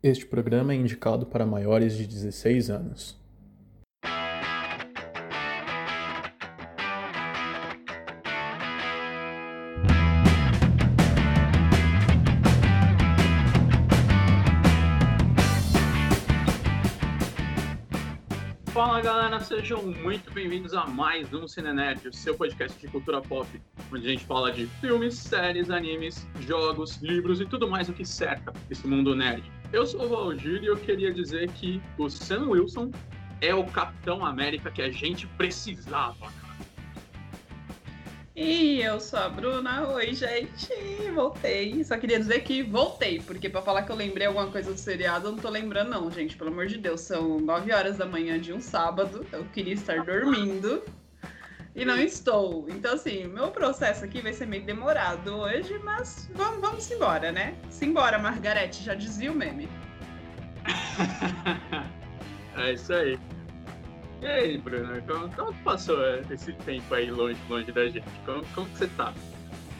Este programa é indicado para maiores de 16 anos. Fala galera, sejam muito bem-vindos a mais um Cine Nerd, o seu podcast de cultura pop, onde a gente fala de filmes, séries, animes, jogos, livros e tudo mais o que cerca esse mundo nerd. Eu sou o Valdir e eu queria dizer que o Sam Wilson é o Capitão América que a gente precisava. E eu sou a Bruna. Oi, gente. Voltei. Só queria dizer que voltei, porque para falar que eu lembrei alguma coisa do seriado, eu não tô lembrando, não, gente. Pelo amor de Deus. São 9 horas da manhã de um sábado. Eu queria estar dormindo. E não estou. Então, assim, meu processo aqui vai ser meio demorado hoje, mas vamos, vamos embora, né? Simbora, Margarete. Já dizia o meme. é isso aí. E aí, Bruno, como, como passou esse tempo aí longe, longe da gente? Como, como que você tá?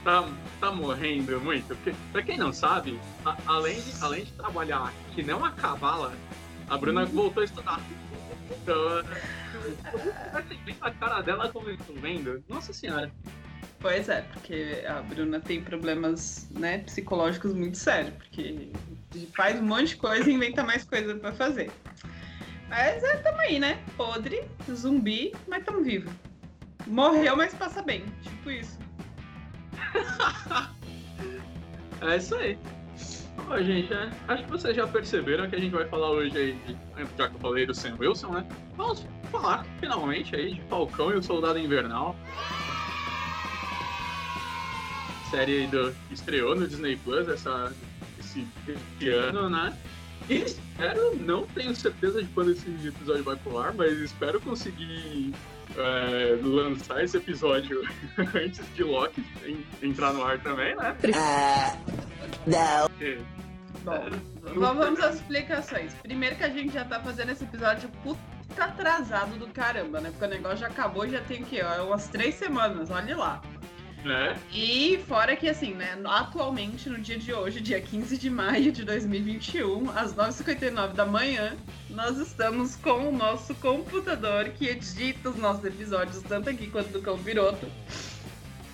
Tá, tá morrendo muito? Porque, pra quem não sabe, a, além, de, além de trabalhar que não a cavala, a Bruna uhum. voltou a estudar. Então, bem a cara dela como eu tô vendo. Nossa senhora. Pois é, porque a Bruna tem problemas né, psicológicos muito sérios, porque faz um monte de coisa e inventa mais coisa para fazer. Mas é, tamo aí, né? Podre, zumbi, mas tamo vivo. Morreu, mas passa bem. Tipo isso. é isso aí. Bom, gente, é, acho que vocês já perceberam que a gente vai falar hoje aí, já que eu falei do Sam Wilson, né? Vamos falar finalmente aí de Falcão e o Soldado Invernal. Série do, estreou no Disney Plus essa, esse, esse ano, né? espero, não tenho certeza de quando esse episódio vai pro ar, mas espero conseguir é, lançar esse episódio antes de Loki entrar no ar também, né? Uh, não. É. Bom, vamos às explicações. Primeiro que a gente já tá fazendo esse episódio puta atrasado do caramba, né? Porque o negócio já acabou e já tem que, ó, umas três semanas, olha lá. Né? E fora que, assim, né, atualmente, no dia de hoje, dia 15 de maio de 2021, às 9h59 da manhã, nós estamos com o nosso computador que edita os nossos episódios, tanto aqui quanto do Cão Piroto,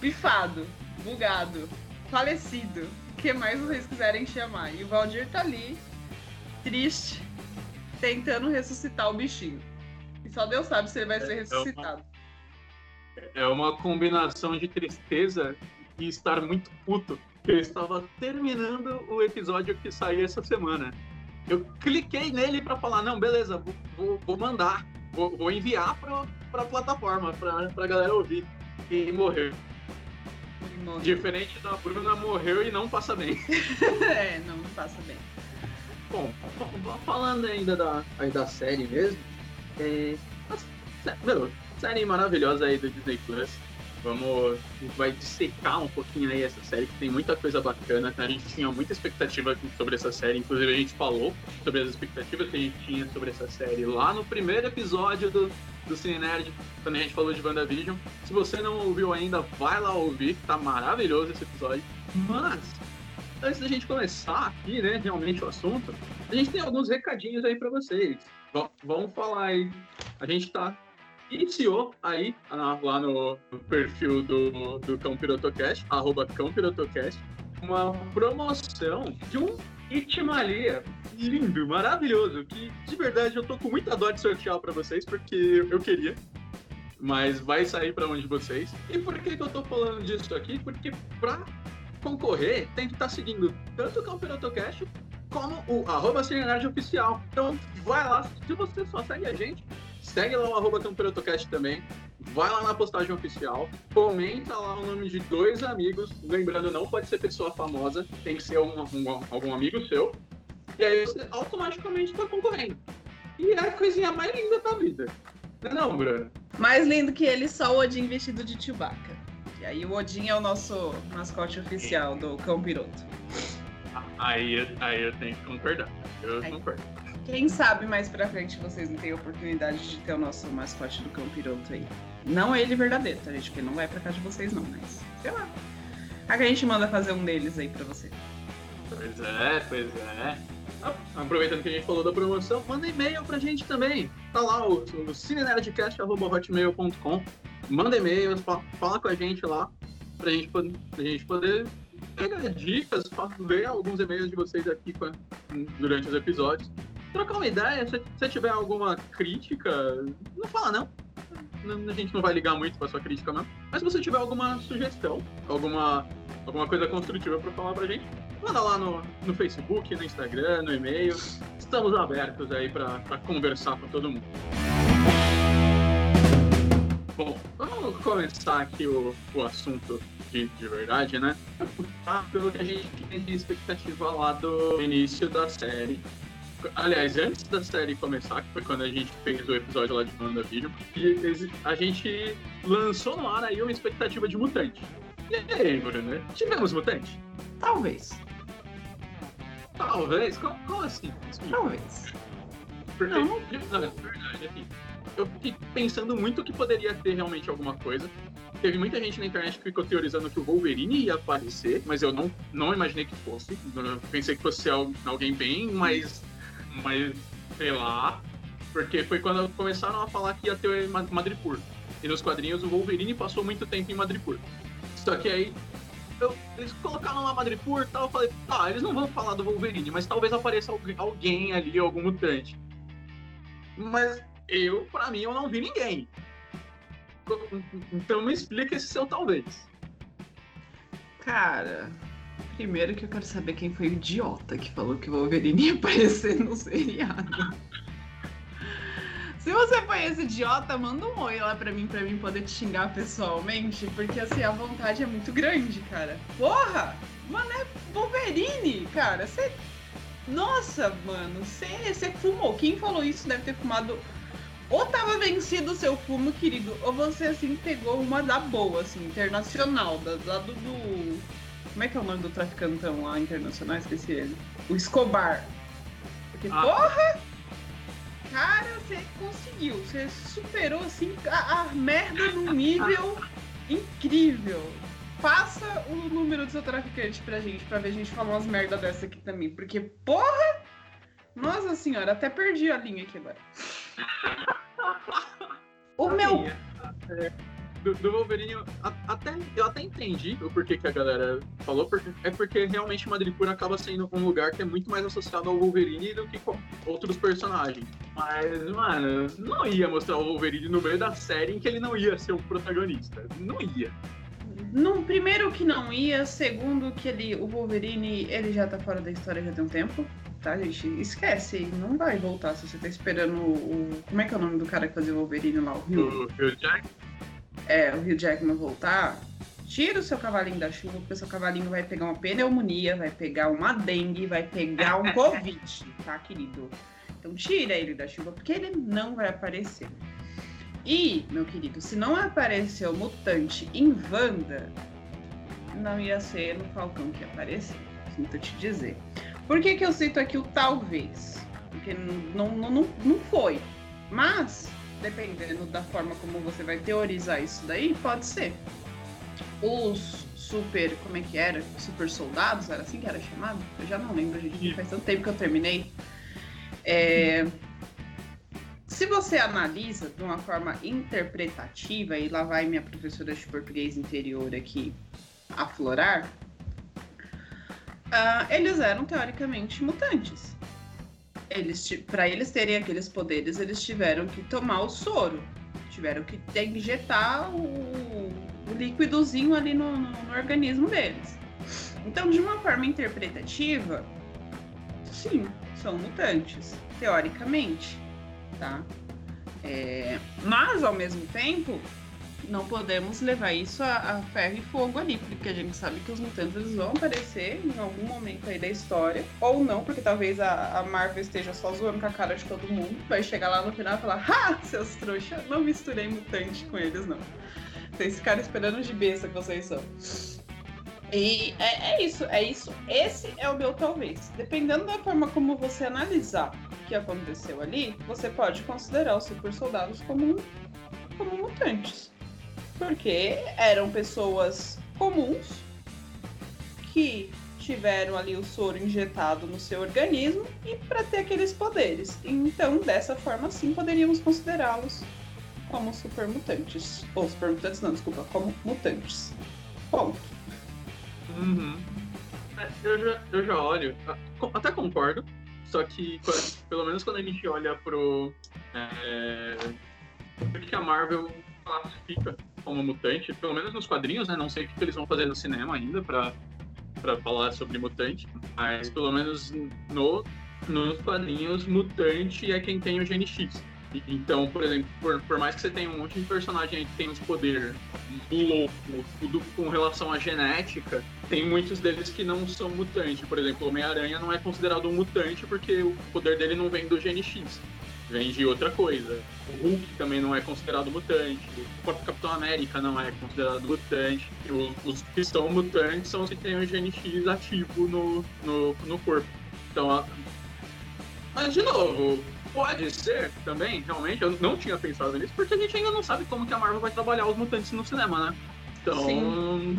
pifado, bugado, falecido, o que mais vocês quiserem chamar. E o Valdir tá ali, triste, tentando ressuscitar o bichinho. E só Deus sabe se ele vai ser ressuscitado. É uma combinação de tristeza e estar muito puto. Eu estava terminando o episódio que saiu essa semana. Eu cliquei nele para falar, não, beleza, vou, vou, vou mandar, vou, vou enviar para a plataforma, para a galera ouvir. E morreu. morreu. Diferente da Bruna, morreu e não passa bem. é, não, não passa bem. Bom, falando ainda da, da série mesmo, é, meu, série maravilhosa aí do Disney Plus. Vamos, a gente vai dissecar um pouquinho aí essa série, que tem muita coisa bacana. A gente tinha muita expectativa sobre essa série, inclusive a gente falou sobre as expectativas que a gente tinha sobre essa série lá no primeiro episódio do, do Cine Nerd, quando a gente falou de WandaVision. Se você não ouviu ainda, vai lá ouvir, tá maravilhoso esse episódio. Mas, antes da gente começar aqui, né, realmente o assunto, a gente tem alguns recadinhos aí para vocês. Vamos falar aí. A gente tá iniciou aí lá no perfil do, do Cão Pirotocast, arroba Cão Pirotocast, uma promoção de um Itimalia lindo, maravilhoso, que de verdade eu tô com muita dó de sortear para vocês, porque eu queria, mas vai sair para onde vocês. E por que, que eu tô falando disso aqui? Porque pra concorrer tem que estar tá seguindo tanto o Cão Pirotocast como o arroba Oficial. Então vai lá, se você só segue a gente, Segue lá o arroba Campeonatocast também. Vai lá na postagem oficial. Comenta lá o nome de dois amigos. Lembrando, não pode ser pessoa famosa. Tem que ser um, um, algum amigo seu. E aí você automaticamente está concorrendo. E é a coisinha mais linda da vida. Não é Bruno? Mais lindo que ele, só o Odin vestido de Chewbacca. E aí o Odin é o nosso mascote oficial do Cão Piroto. Aí, aí eu tenho que concordar. Eu aí. concordo. Quem sabe mais pra frente vocês não têm a oportunidade de ter o nosso mascote do cão piroto aí. Não ele verdadeiro, tá, gente? Porque não vai pra casa de vocês, não, mas sei lá. A gente manda fazer um deles aí pra você. Pois é, pois é. aproveitando que a gente falou da promoção, manda e-mail pra gente também. Tá lá o, o cinenerdcast.hotmail.com. Manda e-mails, fala com a gente lá pra gente, pra gente poder pegar dicas, ver alguns e-mails de vocês aqui durante os episódios. Trocar uma ideia, se você tiver alguma crítica, não fala não. A gente não vai ligar muito pra sua crítica, não. Mas se você tiver alguma sugestão, alguma, alguma coisa construtiva pra falar pra gente, manda lá no, no Facebook, no Instagram, no e-mail. Estamos abertos aí pra, pra conversar com todo mundo. Bom, vamos começar aqui o, o assunto de, de verdade, né? Ah, pelo que a gente tem de expectativa lá do início da série. Aliás, antes da série começar, que foi quando a gente fez o episódio lá de WandaVision, a gente lançou no ar aí uma expectativa de mutante. E aí, Bruno, tivemos mutante? Talvez. Talvez? Como, como assim? Talvez. Porque, não, não. não é verdade, assim, eu fiquei pensando muito que poderia ter realmente alguma coisa. Teve muita gente na internet que ficou teorizando que o Wolverine ia aparecer, mas eu não, não imaginei que fosse. Eu pensei que fosse alguém bem mais, mais, sei lá. Porque foi quando começaram a falar que ia ter Madripoor. E nos quadrinhos o Wolverine passou muito tempo em Madripoor. Só que aí eu, eles colocaram lá Madripoor e tal, eu falei, tá, eles não vão falar do Wolverine, mas talvez apareça alguém ali, algum mutante. Mas eu, para mim, eu não vi ninguém. Então me explica esse seu talvez. Cara, primeiro que eu quero saber quem foi o idiota que falou que o Wolverine ia aparecer no seriado. Se você foi esse idiota, manda um oi lá pra mim, pra mim poder te xingar pessoalmente, porque assim, a vontade é muito grande, cara. Porra! Mano, é Wolverine, cara. Você. Nossa, mano, você fumou. Quem falou isso deve ter fumado ou tava vencido o seu fumo, querido, ou você, assim, pegou uma da boa, assim, internacional, da, lá do, do... Como é que é o nome do traficantão lá internacional? Esqueci ele. O Escobar. Porque, ah. porra! Cara, você conseguiu. Você superou, assim, a, a merda num nível incrível. Passa o número do seu traficante pra gente, pra ver a gente falar umas merda dessa aqui também. Porque, porra! Nossa senhora, até perdi a linha aqui agora. O meu. É, do, do, Wolverine, eu até, eu até entendi o porquê que a galera falou, porque, é porque realmente Madripoor acaba sendo um lugar que é muito mais associado ao Wolverine do que com outros personagens. Mas, mano, não ia mostrar o Wolverine no meio da série em que ele não ia ser o protagonista. Não ia. No, primeiro que não ia, segundo que ele, o Wolverine ele já tá fora da história já tem um tempo tá, gente? Esquece, não vai voltar se você tá esperando o. Como é que é o nome do cara que fazia o Wolverine lá? O Rio? O Rio Jack? É, o Rio Jackman voltar. Tira o seu cavalinho da chuva, porque o seu cavalinho vai pegar uma pneumonia, vai pegar uma dengue, vai pegar um Covid, tá, querido? Então tira ele da chuva, porque ele não vai aparecer. E, meu querido, se não aparecer o mutante em Wanda, não ia ser no Falcão que ia aparecer. Sinto te dizer. Por que, que eu cito aqui o talvez? Porque não, não, não, não foi. Mas, dependendo da forma como você vai teorizar isso daí, pode ser. Os super. Como é que era? Super soldados, era assim que era chamado? Eu já não lembro, gente. Faz tanto tempo que eu terminei. É, se você analisa de uma forma interpretativa, e lá vai minha professora de português interior aqui aflorar, uh, eles eram teoricamente mutantes. Eles, para eles terem aqueles poderes, eles tiveram que tomar o soro, tiveram que injetar o, o líquidozinho ali no, no, no organismo deles. Então, de uma forma interpretativa, sim, são mutantes, teoricamente, tá? É, mas, ao mesmo tempo, não podemos levar isso a, a, ferro e fogo ali, porque a gente sabe que os mutantes vão aparecer em algum momento aí da história, ou não, porque talvez a, a Marvel esteja só zoando com a cara de todo mundo, vai chegar lá no final e falar, ha, seus trouxas, não misturei mutante com eles, não. Vocês ficaram esperando de besta que vocês são. E é, é, isso, é isso. Esse é o meu talvez. Dependendo da forma como você analisar o que aconteceu ali, você pode considerar os super soldados como, como mutantes. Porque eram pessoas comuns que tiveram ali o soro injetado no seu organismo e para ter aqueles poderes. Então, dessa forma, sim, poderíamos considerá-los como super mutantes. Ou super mutantes, não, desculpa, como mutantes. Ponto. Uhum. É, eu, já, eu já olho, até concordo, só que pelo menos quando a gente olha pro. É, que a Marvel classifica como mutante, pelo menos nos quadrinhos, né? Não sei o que eles vão fazer no cinema ainda pra, pra falar sobre mutante, mas pelo menos no, nos quadrinhos, mutante é quem tem o gene X. Então, por exemplo, por, por, mais que você tenha um monte de personagem aí que tem uns poderes louco, tudo com relação à genética, tem muitos deles que não são mutantes. Por exemplo, o Homem-Aranha não é considerado um mutante porque o poder dele não vem do gene X, vem de outra coisa. O Hulk também não é considerado mutante, o próprio Capitão América não é considerado mutante. Os que são mutantes são os que têm o gene X ativo no, no, no corpo. Então, mas de novo, Pode ser também, realmente, eu não tinha pensado nisso, porque a gente ainda não sabe como que a Marvel vai trabalhar os mutantes no cinema, né? Então, Sim.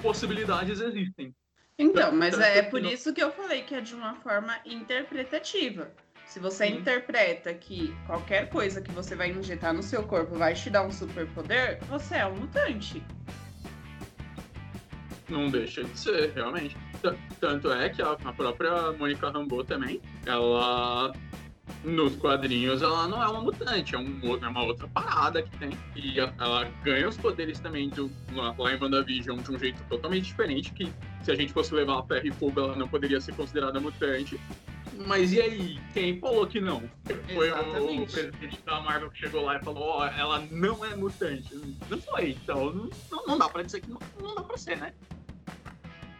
possibilidades existem. Então, mas é por isso que eu falei que é de uma forma interpretativa. Se você Sim. interpreta que qualquer coisa que você vai injetar no seu corpo vai te dar um superpoder, você é um mutante. Não deixa de ser, realmente. Tanto é que a própria Mônica Rambeau também, ela nos quadrinhos ela não é uma mutante, é, um, é uma outra parada que tem. E ela ganha os poderes também do, lá em WandaVision de um jeito totalmente diferente, que se a gente fosse levar a ferro e fogo, ela não poderia ser considerada mutante. Mas e aí, quem falou que não? Foi o, o, presidente da Marvel que chegou lá e falou, ó, oh, ela não é mutante. Não foi, então não, não dá pra dizer que não, não dá pra ser, né?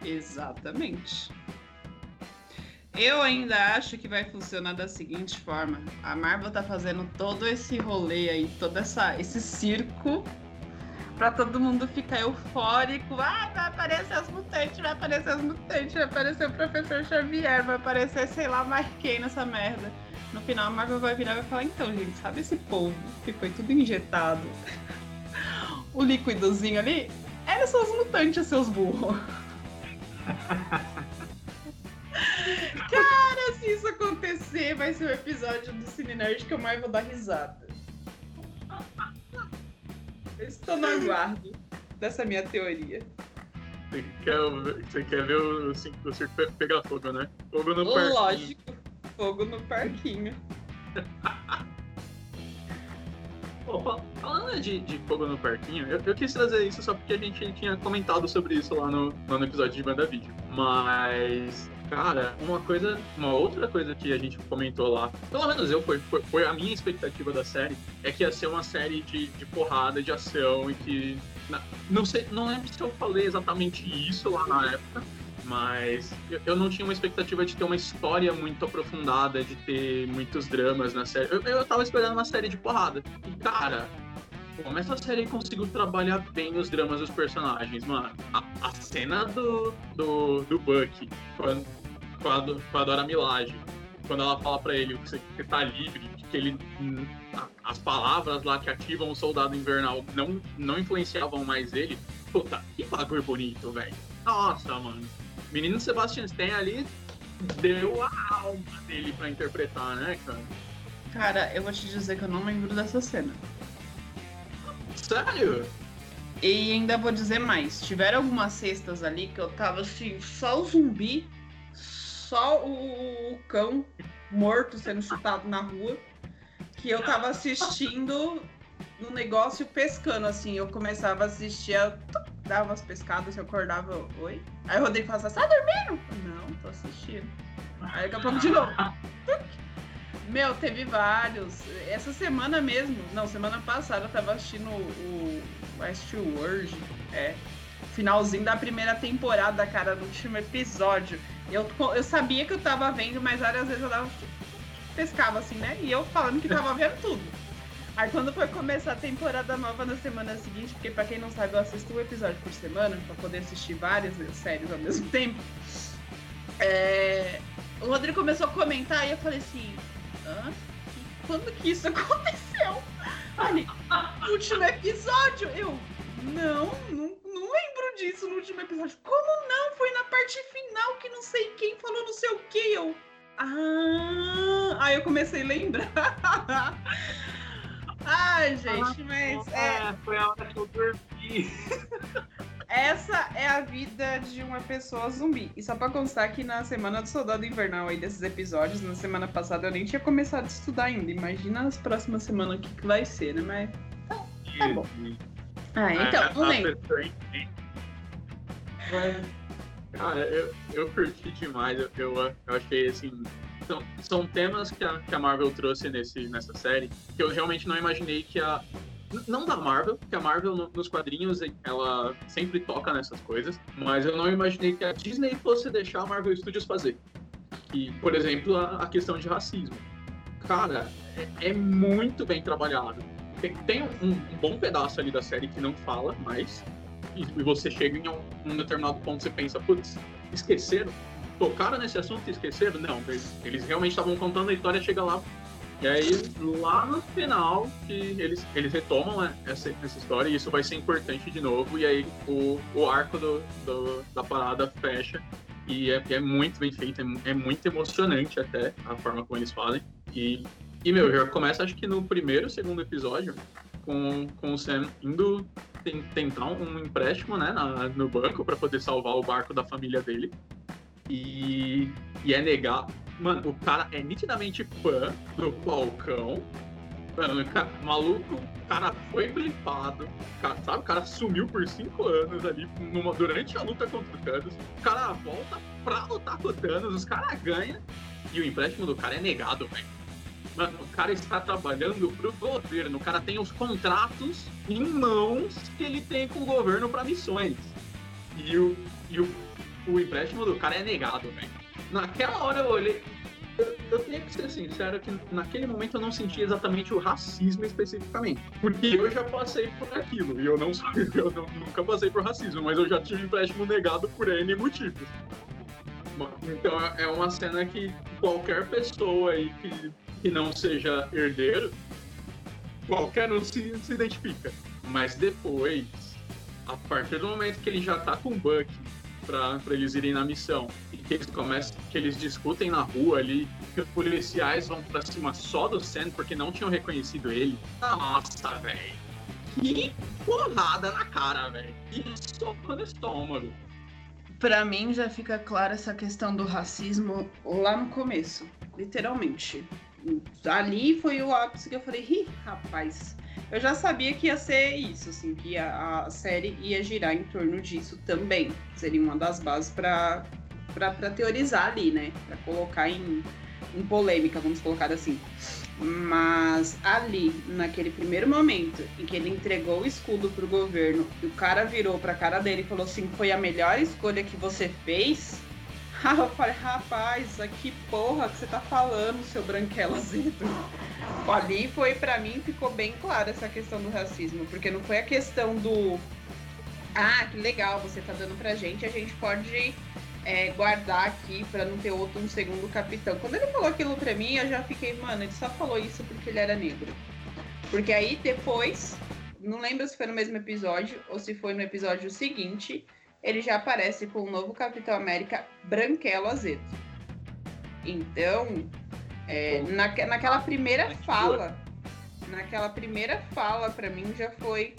Exatamente. Eu ainda acho que vai funcionar da seguinte forma: a Marvel tá fazendo todo esse rolê aí, todo essa, esse circo pra todo mundo ficar eufórico. Ah, vai aparecer as mutantes, vai aparecer as mutantes, vai aparecer o professor Xavier, vai aparecer sei lá mais quem nessa merda. No final a Marvel vai virar e vai falar, então, gente, sabe esse povo que foi tudo injetado? o líquidozinho ali? Eles são os mutantes, seus burros. Cara, se isso acontecer, vai ser o um episódio do Cine Nerd que eu mais vou dar risada. Eu estou no aguardo dessa minha teoria. Você quer, você quer ver o, o circo pegar fogo, né? Fogo no parquinho. Lógico, fogo no parquinho. Pô, falando de, de fogo no parquinho, eu, eu, quis trazer isso só porque a gente tinha comentado sobre isso lá no, no episódio de Banda Vídeo. Mas Cara, uma coisa, uma outra coisa que a gente comentou lá, pelo menos eu, foi, foi, foi a minha expectativa da série, é que ia ser uma série de, de porrada, de ação e que. Não sei, não lembro se eu falei exatamente isso lá na época, mas eu, eu não tinha uma expectativa de ter uma história muito aprofundada, de ter muitos dramas na série. Eu, eu tava esperando uma série de porrada. E, cara, como essa série conseguiu trabalhar bem os dramas dos personagens, mano. A, a cena do, do, do Buck quando, com, a, com a Dora Milaje, quando ela fala pra ele que você tá livre, que ele. As palavras lá que ativam o soldado invernal não, não influenciavam mais ele. Puta, que bagulho bonito, velho. Nossa, mano. Menino Sebastian Stan ali deu a alma dele pra interpretar, né, cara? Cara, eu vou te dizer que eu não lembro dessa cena. Sério? E ainda vou dizer mais. Tiveram algumas cestas ali que eu tava assim, só o zumbi, só o, o cão morto sendo chutado na rua, que eu tava assistindo no negócio pescando, assim. Eu começava a assistir, eu dava umas pescadas, eu acordava, oi? Aí o Rodrigo falava assim, tá dormindo? Não, tô assistindo. Aí daqui a pouco de novo. Meu, teve vários. Essa semana mesmo, não, semana passada eu tava assistindo o, Westworld, é. Finalzinho da primeira temporada, cara, no último episódio. Eu, eu sabia que eu tava vendo, mas várias vezes eu dava. pescava assim, né? E eu falando que tava vendo tudo. Aí quando foi começar a temporada nova na semana seguinte, porque pra quem não sabe, eu assisto um episódio por semana, pra poder assistir várias séries ao mesmo tempo. É... O Rodrigo começou a comentar e eu falei assim, Hã? Quando que isso aconteceu? Ali, no último episódio, eu. Não, não, não lembro disso no último episódio. Como não? Foi na parte final que não sei quem falou não sei o que. Eu. Ah! Aí eu comecei a lembrar. Ai, gente, mas. É, foi a hora que eu dormi. Essa é a vida de uma pessoa zumbi. E só pra constar que na semana do Soldado Invernal aí desses episódios, na semana passada eu nem tinha começado a estudar ainda. Imagina as próximas semanas o que, que vai ser, né? Mas. Tá, tá bom. Ah, então, É, não lembro. Mas, Cara, eu, eu curti demais. Eu, eu, eu achei assim. São, são temas que a, que a Marvel trouxe nesse, nessa série que eu realmente não imaginei que a. Não da Marvel, porque a Marvel no- nos quadrinhos ela sempre toca nessas coisas, mas eu não imaginei que a Disney fosse deixar a Marvel Studios fazer. E, por exemplo, a, a questão de racismo. Cara, é, é muito bem trabalhado. Tem, tem um, um bom pedaço ali da série que não fala, mas e, e você chega em um, um determinado ponto você pensa, putz, esqueceram? Tocaram nesse assunto e esqueceram? Não, eles, eles realmente estavam contando a história, chega lá. E aí, lá no final, que eles, eles retomam né, essa, essa história e isso vai ser importante de novo. E aí o, o arco do, do- da parada fecha. E é, é muito bem feito, é, é muito emocionante até a forma como eles fazem. E, e meu, já começa acho que no primeiro, segundo episódio, com, com o Sam indo ten- tentar um empréstimo né, na- no banco para poder salvar o barco da família dele. E, e é negar. Mano, o cara é nitidamente fã do Falcão. Mano, o ca- maluco, o cara foi blipado. cara- sabe, o cara sumiu por cinco anos ali numa- durante a luta contra o Thanos. O cara volta pra lutar com o Thanos, os caras ganham. E o empréstimo do cara é negado, velho. Mano, o cara está trabalhando pro governo. O cara tem os contratos em mãos que ele tem com o governo para missões. E o, e o, o empréstimo do cara é negado, velho. Naquela hora eu olhei. Eu, eu tenho que ser sincero que naquele momento eu não senti exatamente o racismo especificamente. Porque eu já passei por aquilo. E eu não. Eu não- nunca passei por racismo, mas eu já tive empréstimo negado por N motivos. Então é- é uma cena que qualquer pessoa aí que, que não seja herdeiro, qualquer um se, se identifica. Mas depois, a partir do momento que ele já tá com o Buck pra eles irem na missão e que eles começam, que eles discutem na rua ali, que os policiais vão pra cima só do Sam porque não tinham reconhecido ele. Nossa, velho. Que porrada na cara, velho. Que soco no estômago. Pra mim já fica clara essa questão do racismo lá no começo, literalmente. Ali foi o ápice que eu falei, ih, rapaz. Eu já sabia que ia ser isso, assim, que a, a série ia girar em torno disso também. Seria uma das bases pra teorizar ali, né? Pra colocar em, em polêmica, vamos colocar assim. Mas ali, naquele primeiro momento em que ele entregou o escudo pro governo e o cara virou pra cara dele e falou assim: foi a melhor escolha que você fez. Eu falei, rapaz, que porra que você tá falando, seu branquelo azedo. Ali foi, pra mim, ficou bem clara essa questão do racismo, porque não foi a questão do. Ah, que legal, você tá dando pra gente, a gente pode é, guardar aqui pra não ter outro um segundo capitão. Quando ele falou aquilo pra mim, eu já fiquei, mano, ele só falou isso porque ele era negro. Porque aí depois, não lembro se foi no mesmo episódio ou se foi no episódio seguinte, ele já aparece com o novo Capitão América branquelo azedo. Então, é, naque- naquela primeira fala, naquela primeira fala, pra mim já foi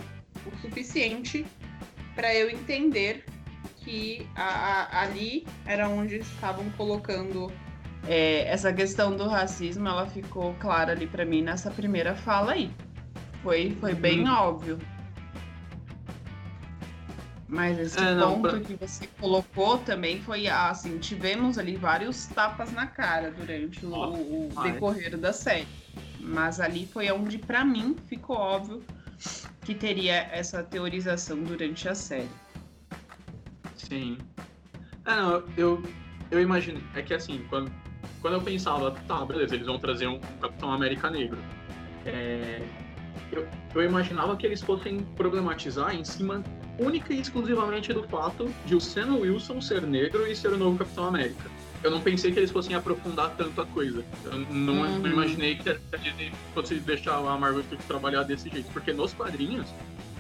o suficiente pra eu entender que a- a- ali era onde estavam colocando é, essa questão do racismo, ela ficou clara ali pra mim nessa primeira fala aí. Foi, foi bem Uhum. óbvio. Mas esse É, não, ponto pra- que você colocou também foi assim, tivemos ali vários tapas na cara durante o, o decorrer da série. Mas ali foi onde, pra mim, ficou óbvio que teria essa teorização durante a série. Sim. É, não, eu, eu imagino. É que assim, quando, quando eu pensava, tá, beleza, eles vão trazer um Capitão América Negro. É, eu, eu imaginava que eles fossem problematizar em cima única e exclusivamente do fato de o Sam Wilson ser negro e ser o novo Capitão América. Eu não pensei que eles fossem aprofundar tanto a coisa. Eu não, Uhum. não imaginei que a Disney fosse deixar a Marvel trabalhar desse jeito. Porque nos quadrinhos,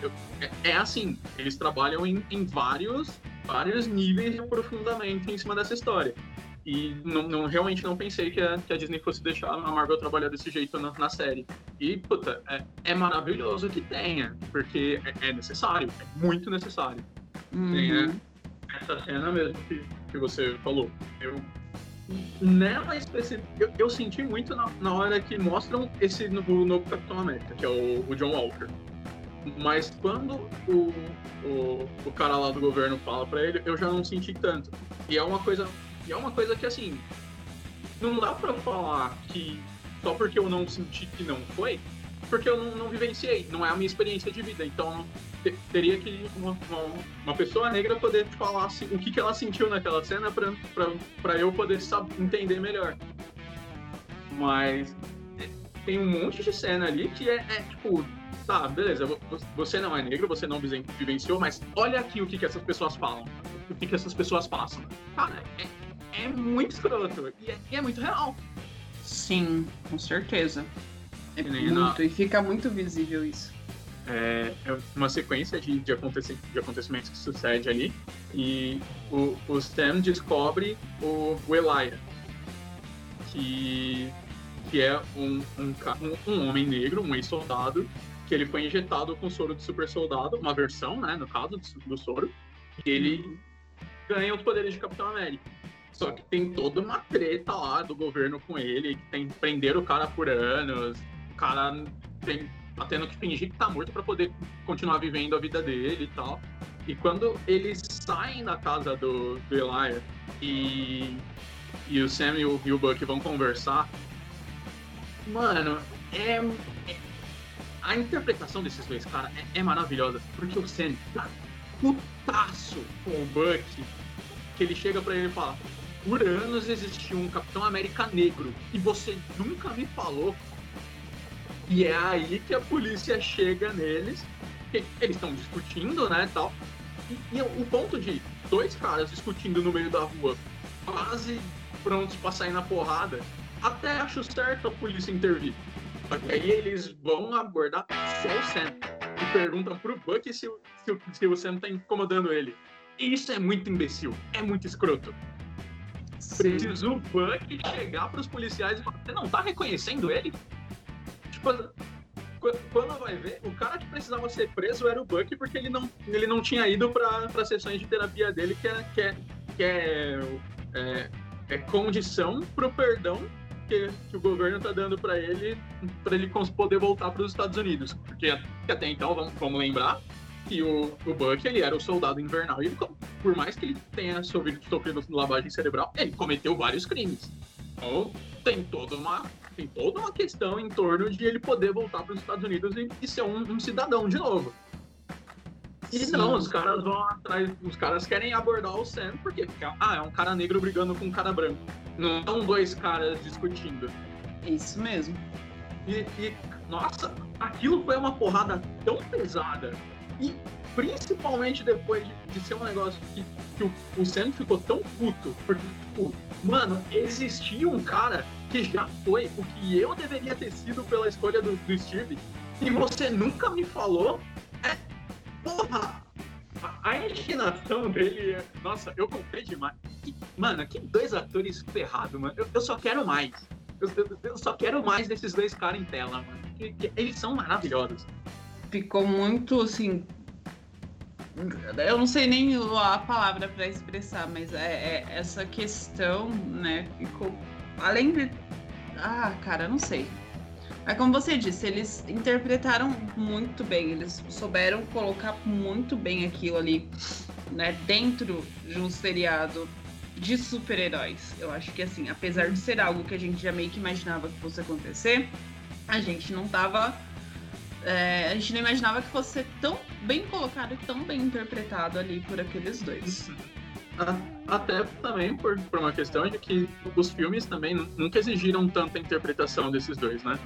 eu- é, é assim, eles trabalham em, em vários vários níveis de aprofundamento em cima dessa história. E não, não, realmente não pensei que a, que a, Disney fosse deixar a Marvel trabalhar desse jeito na, na série. E, puta, é, é, maravilhoso que tenha, porque é, é necessário, é muito necessário. Uhum. Tem essa cena mesmo que, que você falou. Eu, nela específica, eu, eu senti muito na, na, hora que mostram esse novo, novo Capitão América, que é o, o John Walker. Mas quando o, o, o cara lá do governo fala para ele, eu já não senti tanto. E é uma coisa e é uma coisa que, assim, não dá pra falar que só porque eu não senti que não foi, porque eu não, não vivenciei, não é a minha experiência de vida. Então, teria que uma, uma, pessoa negra poder falar assim, o que, que ela sentiu naquela cena pra eu poder saber, entender melhor. Mas tem um monte de cena ali que é, é, tipo, tá, beleza, você não é negro, você não vivenciou, mas olha aqui o que, que essas pessoas falam, o que, que essas pessoas passam. Cara, é, é muito escroto. E é, e é muito real. Sim, com certeza. É muito, na... e fica muito visível isso. É, é uma sequência de, de, aconteci de acontecimentos que sucede ali. E o, o Sam descobre o, o que, que é um, um, um homem negro, um ex-soldado, que ele foi injetado com soro de super soldado, uma versão, né, no caso, do, do soro, e ele uhum. ganha os poderes de Capitão América. Só que tem toda uma treta lá do governo com ele, que tem prender o cara por anos, o cara tem, tá tendo que fingir que tá morto para poder continuar vivendo a vida dele e tal. E quando eles saem da casa do, do Elijah e, e o Sam e o, e o Buck vão conversar, mano, é, é a interpretação desses dois caras é, é, maravilhosa, porque o Sam tá putaço com o Buck, que ele chega para ele e fala: por anos existiu um Capitão América negro e você nunca me falou. E é aí que a polícia chega neles, eles estão discutindo, né, tal. E, e, o ponto de dois caras discutindo no meio da rua, quase prontos pra sair na porrada, até acho certo a polícia intervir. Só que aí eles vão abordar só o Sam e perguntam pro Buck se, se, se o Sam tá incomodando ele. E isso é muito imbecil, é muito escroto. Precisa o Buck chegar pros policiais e falar: Você não tá reconhecendo ele? Tipo, quando vai ver, o cara que precisava ser preso era o Buck porque ele não, ele não tinha ido para sessões de terapia dele, que é, que é, que é, é, é condição perdão que, que, o governo tá dando para ele, para ele poder voltar para os Estados Unidos. Porque, porque até então, vamos, vamos lembrar, que o, o Buck ele era o soldado invernal. E ele, por mais que ele tenha sofrido, sofrido lavagem cerebral, ele cometeu vários crimes. Então tem toda uma, tem toda uma questão em torno de ele poder voltar para os Estados Unidos e, e ser um, um, cidadão de novo. E Sim. não, os caras vão atrás, os caras querem abordar o Sam porque ah, é um cara negro brigando com um cara branco. Não são dois caras discutindo. Isso mesmo. E, e, nossa, aquilo foi uma porrada tão pesada e principalmente depois de, de ser um negócio que, que o, o Sam ficou tão puto, porque, tipo, mano, existia um cara que já foi o que eu deveria ter sido pela escolha do, do Steve, e você nunca me falou. É. Porra! A, inclinação dele é. Nossa, eu comprei demais. Que, mano, que dois atores ferrados, mano. Eu, eu só quero mais. Eu, eu, eu, só quero mais desses dois caras em tela, mano. Que, que, eles são maravilhosos ficou muito assim. Eu não sei nem a palavra para expressar, mas é, é, essa questão, né? Ficou. Além de. Ah, cara, não sei. É como você disse, eles interpretaram muito bem, eles souberam colocar muito bem aquilo ali, né, dentro de um seriado de super-heróis. Eu acho que assim, apesar de ser algo que a gente já meio que imaginava que fosse acontecer, a gente não tava é, a gente não imaginava que fosse tão bem colocado e tão bem interpretado ali por aqueles dois. Até também por, por uma questão de que os filmes também nunca exigiram tanta interpretação desses dois, né?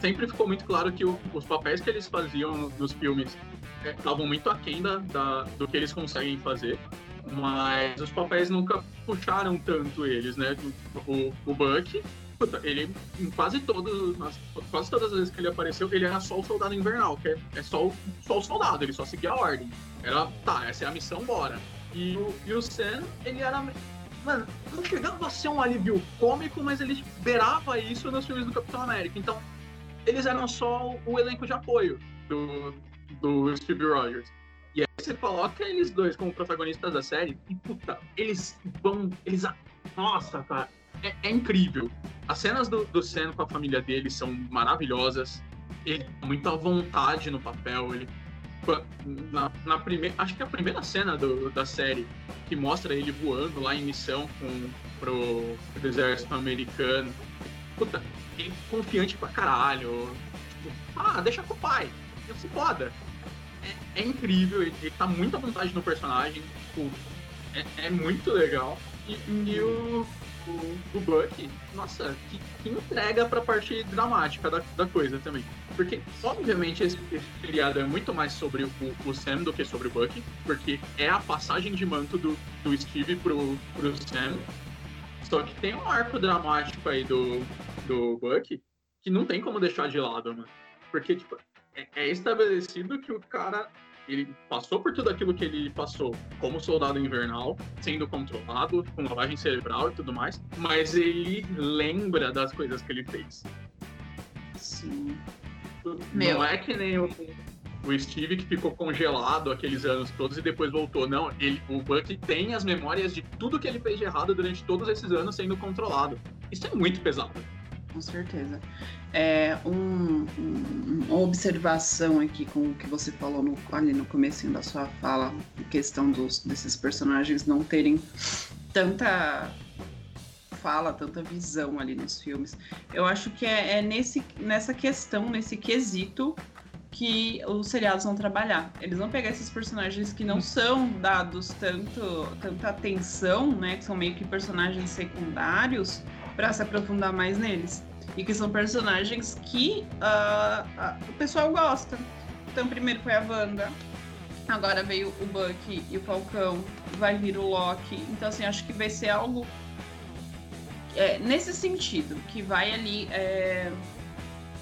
Sempre ficou muito claro que o, os papéis que eles faziam nos filmes é, estavam muito aquém da, da, do que eles conseguem fazer, mas os papéis nunca puxaram tanto eles, né? O, o Buck ele, em quase todas, quase todas as vezes que ele apareceu, ele era só o soldado invernal, que é, é só, o, só o soldado, ele só seguia a ordem. Era, tá, essa é a missão, bora. E o, e o Sam, ele era. Mano, não chegava a ser um alívio cômico, mas ele beirava isso nos filmes do Capitão América. Então, eles eram só o elenco de apoio do, do Steve Rogers. E aí você coloca eles dois como protagonistas da série e, puta, eles vão. Eles. Nossa, cara, é, é incrível. As cenas do, do com a família dele são maravilhosas. Ele tem muita vontade no papel. Ele, na, na primeira, acho que é a primeira cena do, da série que mostra ele voando lá em missão com, pro, pro exército americano. Puta, ele confiante pra caralho. Tipo, ah, deixa com o pai. Não se foda. É, é incrível, ele, ele tá muito à vontade no personagem. Tipo, é, é muito legal. E, e o, o, o Buck, nossa, que, que entrega pra parte dramática da, da coisa também. Porque, obviamente, esse, feriado é muito mais sobre o, o, Sam do que sobre o Buck, porque é a passagem de manto do, do Steve pro, pro Sam. Só que tem um arco dramático aí do, do Buck que não tem como deixar de lado, mano. Porque, tipo, é, é estabelecido que o cara ele passou por tudo aquilo que ele passou como soldado invernal, sendo controlado, com lavagem cerebral e tudo mais, mas ele lembra das coisas que ele fez. Sim. Não Meu. é que nem o, o Steve que ficou congelado aqueles anos todos e depois voltou. Não, ele, o Buck tem as memórias de tudo que ele fez de errado durante todos esses anos sendo controlado. Isso é muito pesado. Com certeza é, um, um, uma observação aqui com o que você falou no, ali no começo da sua fala, questão dos, desses personagens não terem tanta fala, tanta visão ali nos filmes. Eu acho que é, é nesse, nessa questão, nesse quesito que os seriados vão trabalhar. Eles vão pegar esses personagens que não são dados tanto tanta atenção, né, que são meio que personagens secundários, para se aprofundar mais neles e que são personagens que uh, uh, o pessoal gosta. Então, primeiro foi a Wanda, agora veio o Bucky e o Falcão, vai vir o Loki. Então, assim, acho que vai ser algo é, nesse sentido, que vai ali é,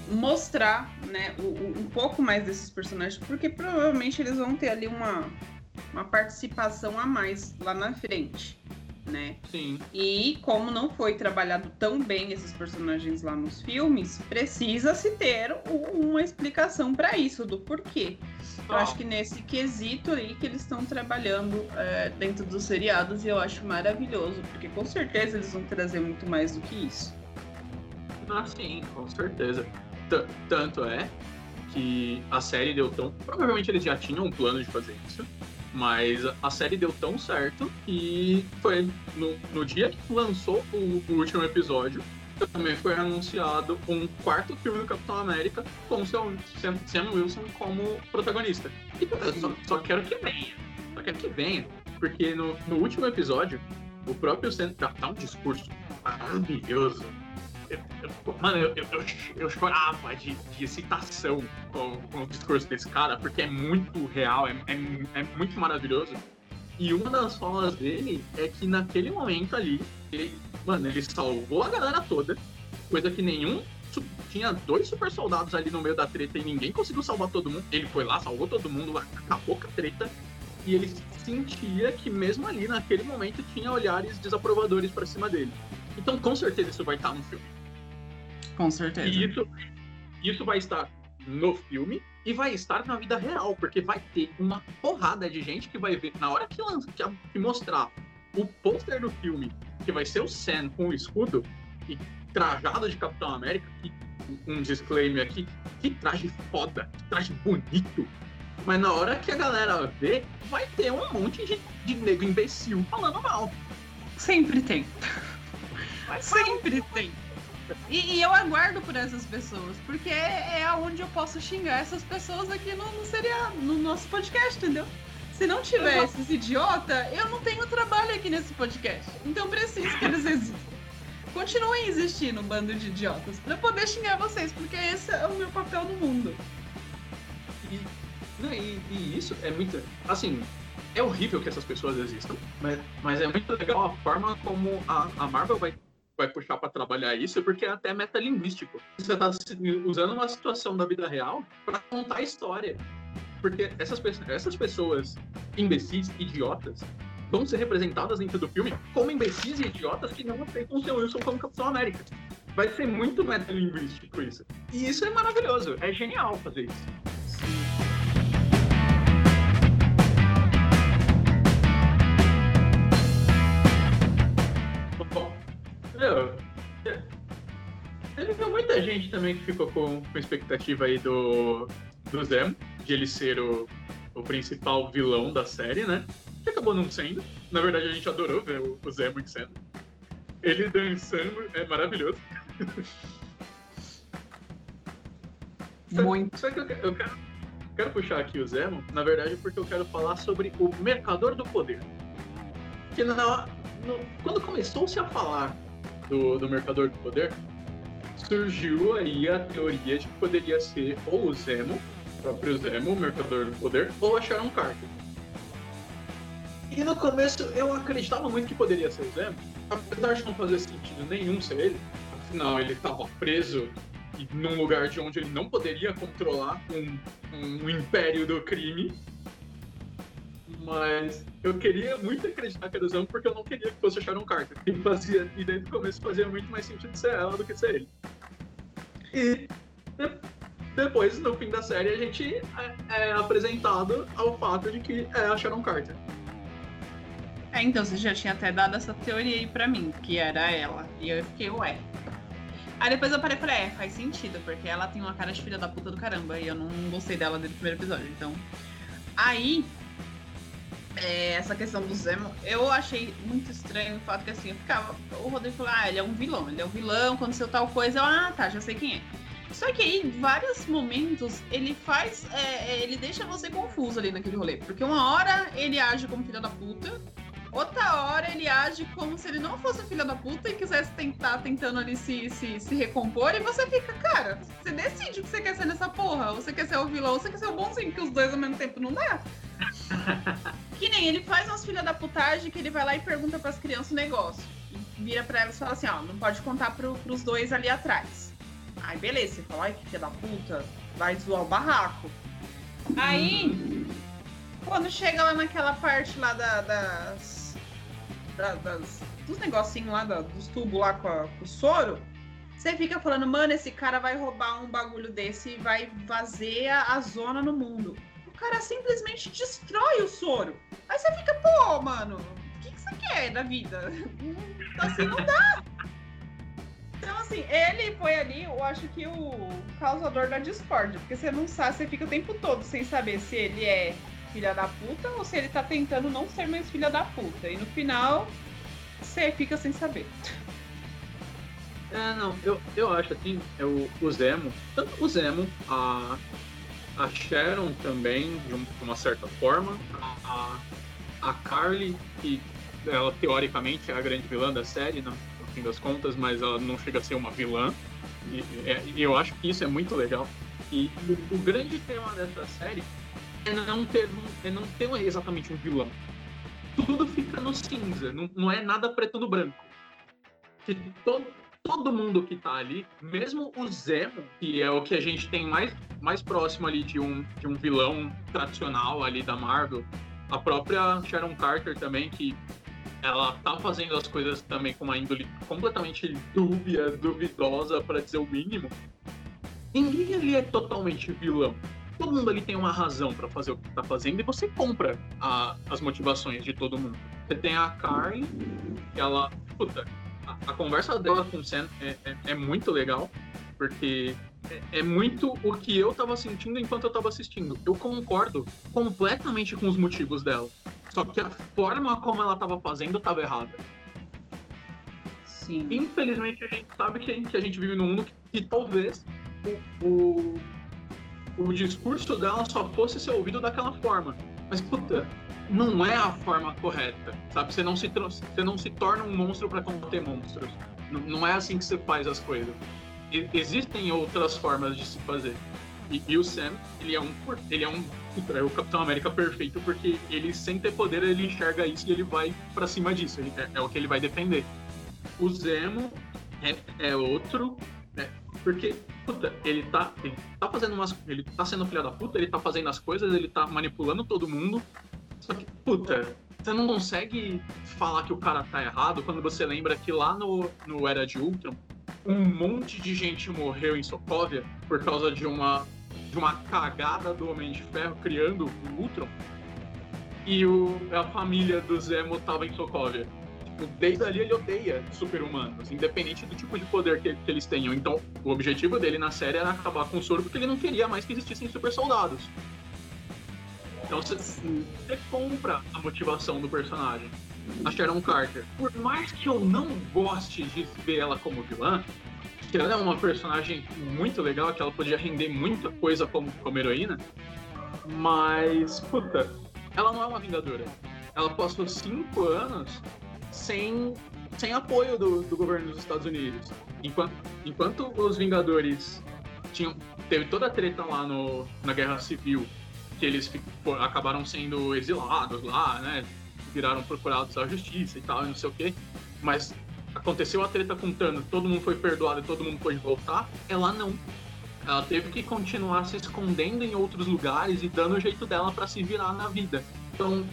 mostrar né, o, o, um pouco mais desses personagens, porque provavelmente eles vão ter ali uma, uma participação a mais lá na frente né? Sim. E como não foi trabalhado tão bem esses personagens lá nos filmes, precisa-se ter uma explicação para isso, do porquê. Eu acho que nesse quesito aí que eles estão trabalhando é, dentro dos seriados e eu acho maravilhoso, porque com certeza eles vão trazer muito mais do que isso. Ah, sim, com certeza. T tanto é que a série deu tão. Provavelmente eles já tinham um plano de fazer isso. Mas a série deu tão certo que foi no, no dia que lançou o, o último episódio, também foi anunciado um quarto filme do Capitão América com Sam, Sam Wilson como protagonista. E eu só, só, quero que venha. Só quero que venha. Porque no, no último episódio, o próprio Sam dá, dá um discurso maravilhoso mano, eu, eu, eu, chorava de, de excitação com, com, o discurso desse cara, porque é muito real, é, é, é, muito maravilhoso. E uma das falas dele é que naquele momento ali, ele, mano, ele salvou a galera toda, coisa que nenhum. Tinha dois super soldados ali no meio da treta e ninguém conseguiu salvar todo mundo. Ele foi lá, salvou todo mundo, acabou com a treta. E ele sentia que mesmo ali, naquele momento, tinha olhares desaprovadores para cima dele. Então, com certeza, isso vai estar no filme. Com certeza. E isso, isso vai estar no filme e vai estar na vida real, porque vai ter uma porrada de gente que vai ver, na hora que, lança, que mostrar o pôster do filme, que vai ser o Sam com o escudo e trajado de Capitão América, que, um disclaimer aqui, que traje foda, que traje bonito. Mas na hora que a galera vê, vai ter um monte de, de nego imbecil falando mal. Sempre tem. Sempre tem. E, e, eu aguardo por essas pessoas, porque é, é aonde eu posso xingar essas pessoas aqui no, no seriado, no nosso podcast, entendeu? Se não tiver uhum. esses idiota, eu não tenho trabalho aqui nesse podcast. Então preciso que eles existam. Continuem existindo, bando de idiotas, pra poder xingar vocês, porque esse é o meu papel no mundo. E, e, e isso é muito. Assim, é horrível que essas pessoas existam, mas, mas é muito legal a forma como a, a Marvel vai vai puxar para trabalhar isso, porque é até metalinguístico. Você está usando uma situação da vida real para contar a história. Porque essas, essas pessoas imbecis, idiotas, vão ser representadas dentro do filme como imbecis e idiotas que não aceitam o seu Wilson como Capitão América. Vai ser muito metalinguístico isso. E isso é maravilhoso, é genial fazer isso. Bom, muita gente também que ficou com, com expectativa aí do, do Zemo, de ele ser o, o principal vilão da série, né? Que acabou não sendo. Na verdade, a gente adorou ver o, o Zemo em cena. Ele dançando é maravilhoso. Muito. Só que eu, eu quero, quero puxar aqui o Zemo, na verdade, porque eu quero falar sobre o Mercador do Poder. Que na, no, quando começou-se a falar do, do Mercador do Poder, surgiu aí a teoria de que poderia ser ou o Zemo, o próprio Zemo, o Mercador do Poder, ou a Sharon Carter. E no começo eu acreditava muito que poderia ser o Zemo, apesar de não fazer sentido nenhum ser ele. Afinal, ele estava preso num lugar de onde ele não poderia controlar um, um, um império do crime. Mas eu queria muito acreditar que era o Zemo porque eu não queria que fosse a Sharon Carter. E, fazia, e desde o começo fazia muito mais sentido ser ela do que ser ele. E depois, no fim da série, a gente é, é apresentado ao fato de que é a Sharon Carter. É, então você já tinha até dado essa teoria aí pra mim, que era ela. E eu fiquei, ué. Aí depois eu parei e falei, é, faz sentido, porque ela tem uma cara de filha da puta do caramba. E eu não gostei dela desde o primeiro episódio. Então. Aí. É, essa questão do Zemo, eu achei muito estranho o fato que assim, eu ficava. O Rodrigo falou, ah, ele é um vilão, ele é um vilão, aconteceu tal coisa, eu, ah, tá, já sei quem é. Só que aí, em vários momentos, ele faz. é, é, ele deixa você confuso ali naquele rolê. Porque uma hora ele age como filha da puta, outra hora ele age como se ele não fosse filha da puta e quisesse tentar tentando ali se, se, se recompor, e você fica, cara, você decide o que você quer ser nessa porra. Ou você quer ser o vilão, ou você quer ser o bonzinho, que os dois ao mesmo tempo não dá. que nem ele faz umas filha da putagem que ele vai lá e pergunta pras crianças o negócio. E vira pra elas e fala assim, ó, não pode contar pro, pros dois ali atrás. Aí beleza, você fala, ai que filha da puta, vai zoar o barraco. Aí, quando chega lá naquela parte lá da- das, da- das- dos negocinhos lá, da- dos tubos lá com, a- com o soro, você fica falando, mano, esse cara vai roubar um bagulho desse e vai vazer a zona no mundo. Cara simplesmente destrói o soro. Aí você fica, pô, mano, o que, que você quer da vida? Assim não dá. Então, assim, ele foi ali, eu acho que o causador da discórdia. Porque você não sabe, você fica o tempo todo sem saber se ele é filha da puta ou se ele tá tentando não ser mais filha da puta. E no final, você fica sem saber. É, não, eu, eu acho assim, é o, o Zemo, tanto o Zemo, a, a Sharon também, de, um- uma certa forma, a, a Carly, que ela teoricamente é a grande vilã da série, no, fim das contas, mas ela não chega a ser uma vilã. E, é- eu acho que isso é muito legal. E o, o grande tema dessa série é não ter, é não ter exatamente um vilão. Tudo fica no cinza, não, não é nada preto no branco. Que todo, todo mundo que tá ali, mesmo o Zemo, que é o que a gente tem mais, mais próximo ali de um, de um vilão tradicional ali da Marvel, a própria Sharon Carter também, que ela tá fazendo as coisas também com uma índole completamente dúbia, duvidosa, para dizer o mínimo. Ninguém ali é totalmente vilão. Todo mundo ali tem uma razão para fazer o que tá fazendo e você compra a- as motivações de todo mundo. Você tem a Carly, que ela. Puta, a, a conversa dela com o Sam é, é- é muito legal, porque é, é muito o que eu tava sentindo enquanto eu tava assistindo. Eu concordo completamente com os motivos dela. Só que a forma como ela tava fazendo tava errada. Sim. Infelizmente, a gente sabe que a gente, que a gente vive num mundo que, que talvez o, o, o discurso dela só fosse ser ouvido daquela forma. Mas, puta, não é a forma correta, sabe? Você não se, você não se torna um monstro para combater monstros. N- não é assim que você faz as coisas. E- existem outras formas de se fazer. E, e o Sam, ele é um, ele é um é o Capitão América perfeito porque ele sem ter poder ele enxerga isso e ele vai pra cima disso. Ele- é, é o que ele vai defender. O Zemo é, é outro, né? Porque, puta, ele tá, ele tá fazendo umas. Ele tá sendo filha da puta, ele tá fazendo as coisas, ele tá manipulando todo mundo. Só que, puta, você não consegue falar que o cara tá errado quando você lembra que lá no, no Era de Ultron, um monte de gente morreu em Sokovia por causa de uma, de uma cagada do Homem de Ferro criando o Ultron. E o, a família do Zemo tava em Sokovia. Tipo, desde ali ele odeia super-humanos, independente do tipo de poder que, que, eles tenham. Então, o objetivo dele na série era acabar com o soro porque ele não queria mais que existissem super-soldados. Então você, você compra a motivação do personagem. A Sharon Carter. Por mais que eu não goste de ver ela como vilã, que ela é uma personagem muito legal, que ela podia render muita coisa como, como heroína, mas, puta, ela não é uma vingadora. Ela passou cinco anos sem, sem apoio do, do governo dos Estados Unidos. Enquanto, enquanto os Vingadores tinham, teve toda a treta lá no, na Guerra Civil que eles acabaram sendo exilados lá, né? Viraram procurados à justiça e tal, e não sei o quê. Mas aconteceu a treta com Thanos, todo mundo foi perdoado e todo mundo pôde voltar. Ela não. Ela teve que continuar se escondendo em outros lugares e dando o jeito dela para se virar na vida. Então,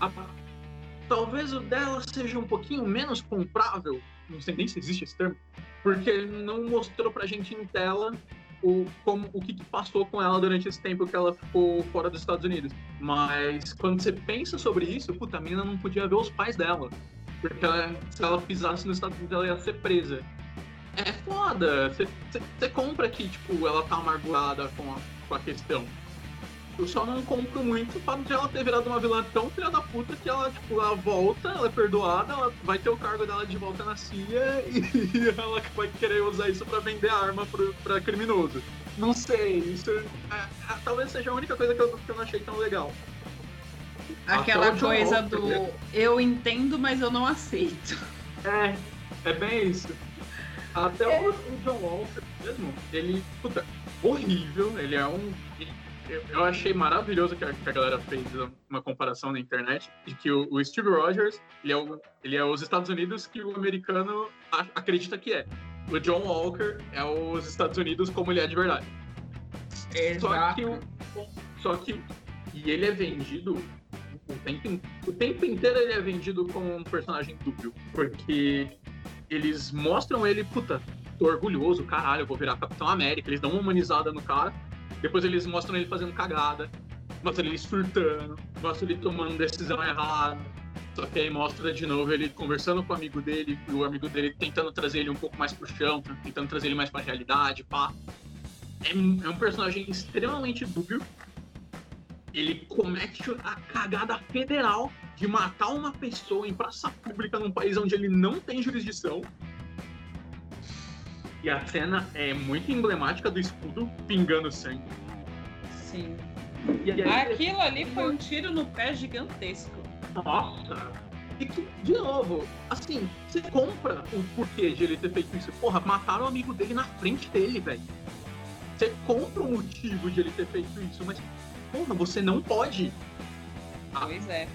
a... talvez o dela seja um pouquinho menos comprável. Não sei nem se existe esse termo. Porque não mostrou pra gente em tela o, como, o que, que, passou com ela durante esse tempo que ela ficou fora dos Estados Unidos. Mas quando você pensa sobre isso, puta, a menina não podia ver os pais dela. Porque ela, se ela pisasse nos Estados Unidos, ela ia ser presa. É foda. Você compra que, tipo, ela tá amargurada com a, com a questão. Eu só não compro muito o fato de ela ter virado uma vilã tão filha da puta que ela, tipo, ela volta, ela é perdoada, ela vai ter o cargo dela de volta na CIA e ela vai querer usar isso para vender arma pro, pra criminoso. Não sei, isso é, é, talvez seja a única coisa que eu, que eu não achei tão legal. Aquela coisa do eu entendo, mas eu não aceito. É, é bem isso. Até é. o, John Walker mesmo, ele, puta, horrível, ele é um eu achei maravilhoso que a, que a, galera fez uma comparação na internet de que o, o Steve Rogers ele é, o, ele é os Estados Unidos que o americano a, acredita que é. O John Walker é os Estados Unidos como ele é de verdade. Exato. Só que, o, só que e ele é vendido o tempo, o tempo inteiro ele é vendido como um personagem dúbio, porque eles mostram ele, puta, tô orgulhoso, caralho, eu vou virar Capitão América. Eles dão uma humanizada no cara depois eles mostram ele fazendo cagada, mostram ele surtando, mostram ele tomando decisão errada. Só que aí mostra de novo ele conversando com o amigo dele, e o amigo dele tentando trazer ele um pouco mais pro chão, tentando trazer ele mais pra realidade, pá. É, é um personagem extremamente dúbio. Ele comete a cagada federal de matar uma pessoa em praça pública num país onde ele não tem jurisdição e a cena é muito emblemática do escudo pingando sangue. Sim. Aí, Aquilo ali foi um tiro no pé gigantesco. Nossa! E que, de novo, assim, você compra o porquê de ele ter feito isso. Porra, mataram o amigo dele na frente dele, velho. Você compra o motivo de ele ter feito isso, mas, porra, você não pode. Pois é.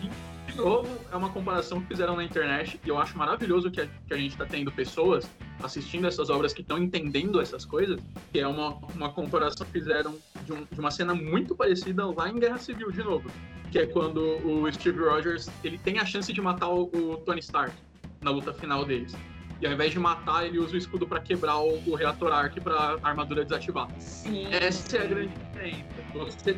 De novo, é uma comparação que fizeram na internet e eu acho maravilhoso que a, que a gente tá tendo pessoas assistindo essas obras que estão entendendo essas coisas, que é uma, uma comparação que fizeram de, um, de, uma cena muito parecida lá em Guerra Civil, de novo, que é quando o Steve Rogers ele tem a chance de matar o, o Tony Stark na luta final deles. E ao invés de matar, ele usa o escudo para quebrar o, o, reator Arc para a armadura desativar. Sim. Essa é a grande diferença. Você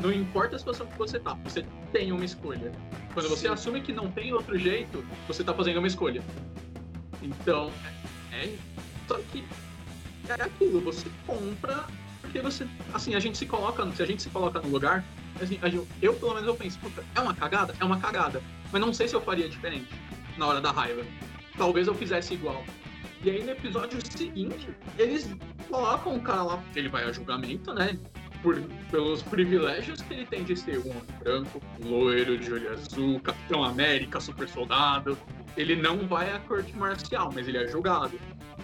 não importa a situação que você tá, você tem uma escolha. Quando você Sim. assume que não tem outro jeito, você tá fazendo uma escolha. Então, é, só que é aquilo, você compra porque você, assim, a gente se coloca, se a gente se coloca no lugar, assim, eu pelo menos eu penso, puta, é uma cagada? É uma cagada. Mas não sei se eu faria diferente na hora da raiva. Talvez eu fizesse igual. E aí no episódio seguinte, eles colocam o cara lá, ele vai a julgamento, né? Por, pelos privilégios que ele tem de ser um homem branco, loiro, de olho azul, Capitão América, super soldado, ele não vai à corte marcial, mas ele é julgado.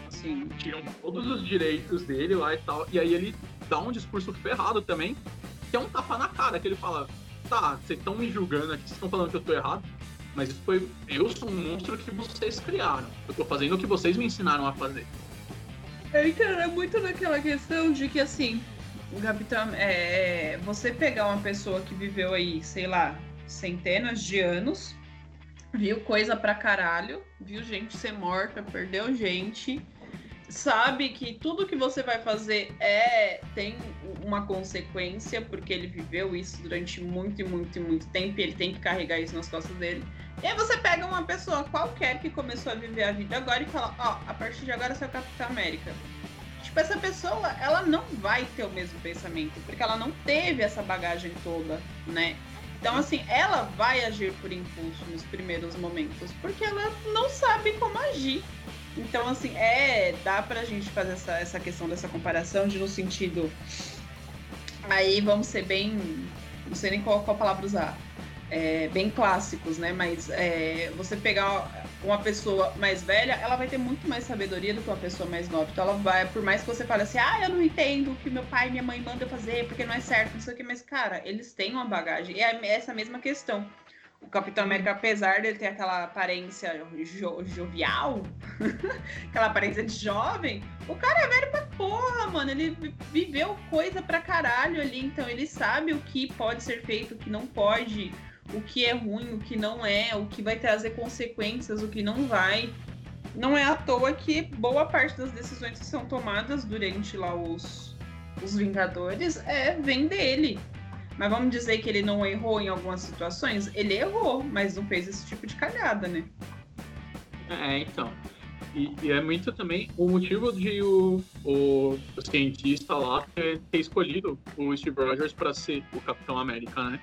Sim, tiram todos os direitos dele lá e tal. E aí ele dá um discurso ferrado também, que é um tapa na cara, que ele fala, tá, vocês estão me julgando aqui, vocês estão falando que eu tô errado, mas isso foi. Eu sou um monstro que vocês criaram. Eu tô fazendo o que vocês me ensinaram a fazer. Eu entendo é muito naquela questão de que assim, o Capitão, é, você pegar uma pessoa que viveu aí, sei lá, centenas de anos, viu coisa pra caralho, viu gente ser morta, perdeu gente, sabe que tudo que você vai fazer é tem uma consequência, porque ele viveu isso durante muito e muito e muito tempo e ele tem que carregar isso nas costas dele. E aí você pega uma pessoa qualquer que começou a viver a vida agora e fala, ó, oh, a partir de agora você é o Capitão América. Tipo, essa pessoa, ela não vai ter o mesmo pensamento, porque ela não teve essa bagagem toda, né? Então, assim, ela vai agir por impulso nos primeiros momentos, porque ela não sabe como agir. Então, assim, é. Dá pra gente fazer essa, essa questão dessa comparação de no sentido. Aí vamos ser bem. Não sei nem qual, qual palavra usar. É, bem clássicos, né? Mas é, você pegar uma pessoa mais velha, ela vai ter muito mais sabedoria do que uma pessoa mais nova. Então ela vai, por mais que você fale assim, ah, eu não entendo o que meu pai e minha mãe mandam fazer, porque não é certo, não sei o que, mas, cara, eles têm uma bagagem. E é essa mesma questão. O Capitão América, apesar dele ter aquela aparência jo jovial, aquela aparência de jovem, o cara é velho pra porra, mano. Ele viveu coisa pra caralho ali, então ele sabe o que pode ser feito, o que não pode, o que é ruim, o que não é, o que vai trazer consequências, o que não vai. Não é à toa que boa parte das decisões que são tomadas durante lá os, os Vingadores é vem dele. Mas vamos dizer que ele não errou em algumas situações? Ele errou, mas não fez esse tipo de cagada, né? É, então. E, e é muito também o motivo de o, o, o cientista lá ter, escolhido o Steve Rogers para ser o Capitão América, né?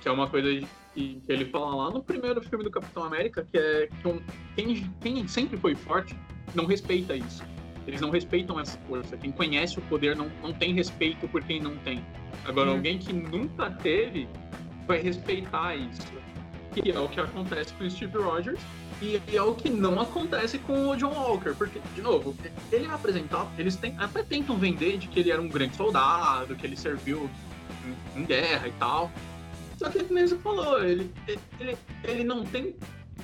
Que é uma coisa que ele fala lá no primeiro filme do Capitão América, que é que um, quem, quem sempre foi forte não respeita isso. Eles não respeitam essa força. Quem conhece o poder não, não tem respeito por quem não tem. Agora, hum. alguém que nunca teve vai respeitar isso. Que é o que acontece com o Steve Rogers e é o que não acontece com o John Walker. Porque, de novo, ele é apresentado, eles tem, até tentam vender de que ele era um grande soldado, que ele serviu em, em guerra e tal. Só que, como você falou, ele, ele, ele não tem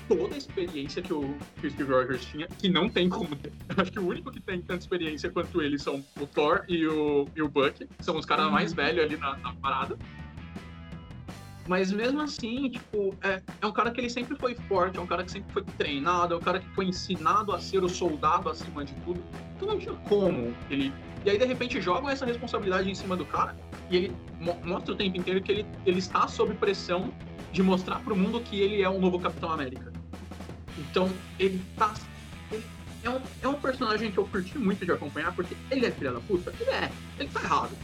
toda a experiência que o, que o Steve Rogers tinha, que não tem como ter. Acho que o único que tem tanta experiência quanto ele são o Thor e o, e o Buck, são os caras mais uhum. velhos ali na, na, parada. Mas mesmo assim, tipo, é, é um cara que ele sempre foi forte, é um cara que sempre foi treinado, é um cara que foi ensinado a ser o soldado acima de tudo. Então não tinha como ele. E aí, de repente, jogam essa responsabilidade em cima do cara e ele mo mostra o tempo inteiro que ele, ele está sob pressão de mostrar para o mundo que ele é um novo Capitão América. Então, ele tá. Ele é, um, é um personagem que eu curti muito de acompanhar, porque ele é filha da puta. Ele é. Ele tá errado.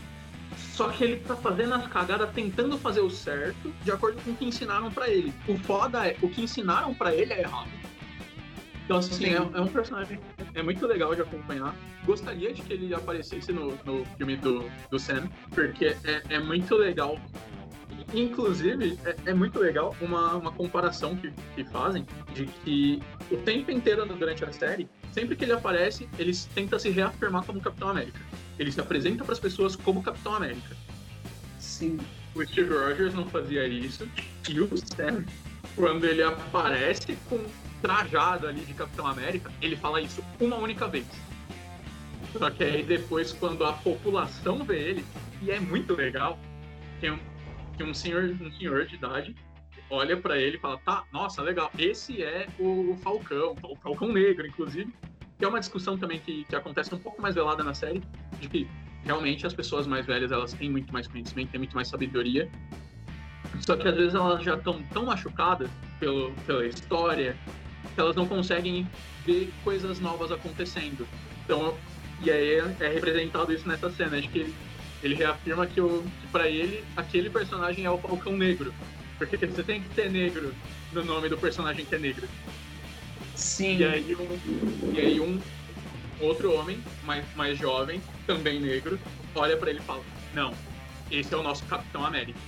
Só que ele tá fazendo as cagadas, tentando fazer o certo, de acordo com o que ensinaram para ele. O foda é, o que ensinaram para ele é errado. Então, assim, é, é, um personagem é muito legal de acompanhar. Gostaria de que ele aparecesse no, no filme do, do Sam, porque é, é muito legal Inclusive, é, é, muito legal uma, uma comparação que, que fazem de que o tempo inteiro durante a série, sempre que ele aparece, ele tenta se reafirmar como Capitão América. Ele se apresenta para as pessoas como Capitão América. Sim. O Steve Rogers não fazia isso. E o Sam, quando ele aparece com trajado ali de Capitão América, ele fala isso uma única vez. Só que aí depois, quando a população vê ele, e é muito legal, tem um, que um senhor, um senhor de idade olha para ele e fala: tá, nossa, legal, esse é o Falcão, o Falcão Negro, inclusive, que é uma discussão também que, que acontece um pouco mais velada na série, de que realmente as pessoas mais velhas elas têm muito mais conhecimento, têm muito mais sabedoria, só que às vezes elas já estão tão machucadas pelo, pela história que elas não conseguem ver coisas novas acontecendo. Então, e aí é, é representado isso nessa cena, de que ele reafirma que, que para ele aquele personagem é o Falcão Negro. Porque você tem que ter negro no nome do personagem que é negro. Sim. E aí um, e aí um outro homem, mais, mais jovem, também negro, olha para ele e fala: Não, esse é o nosso Capitão América.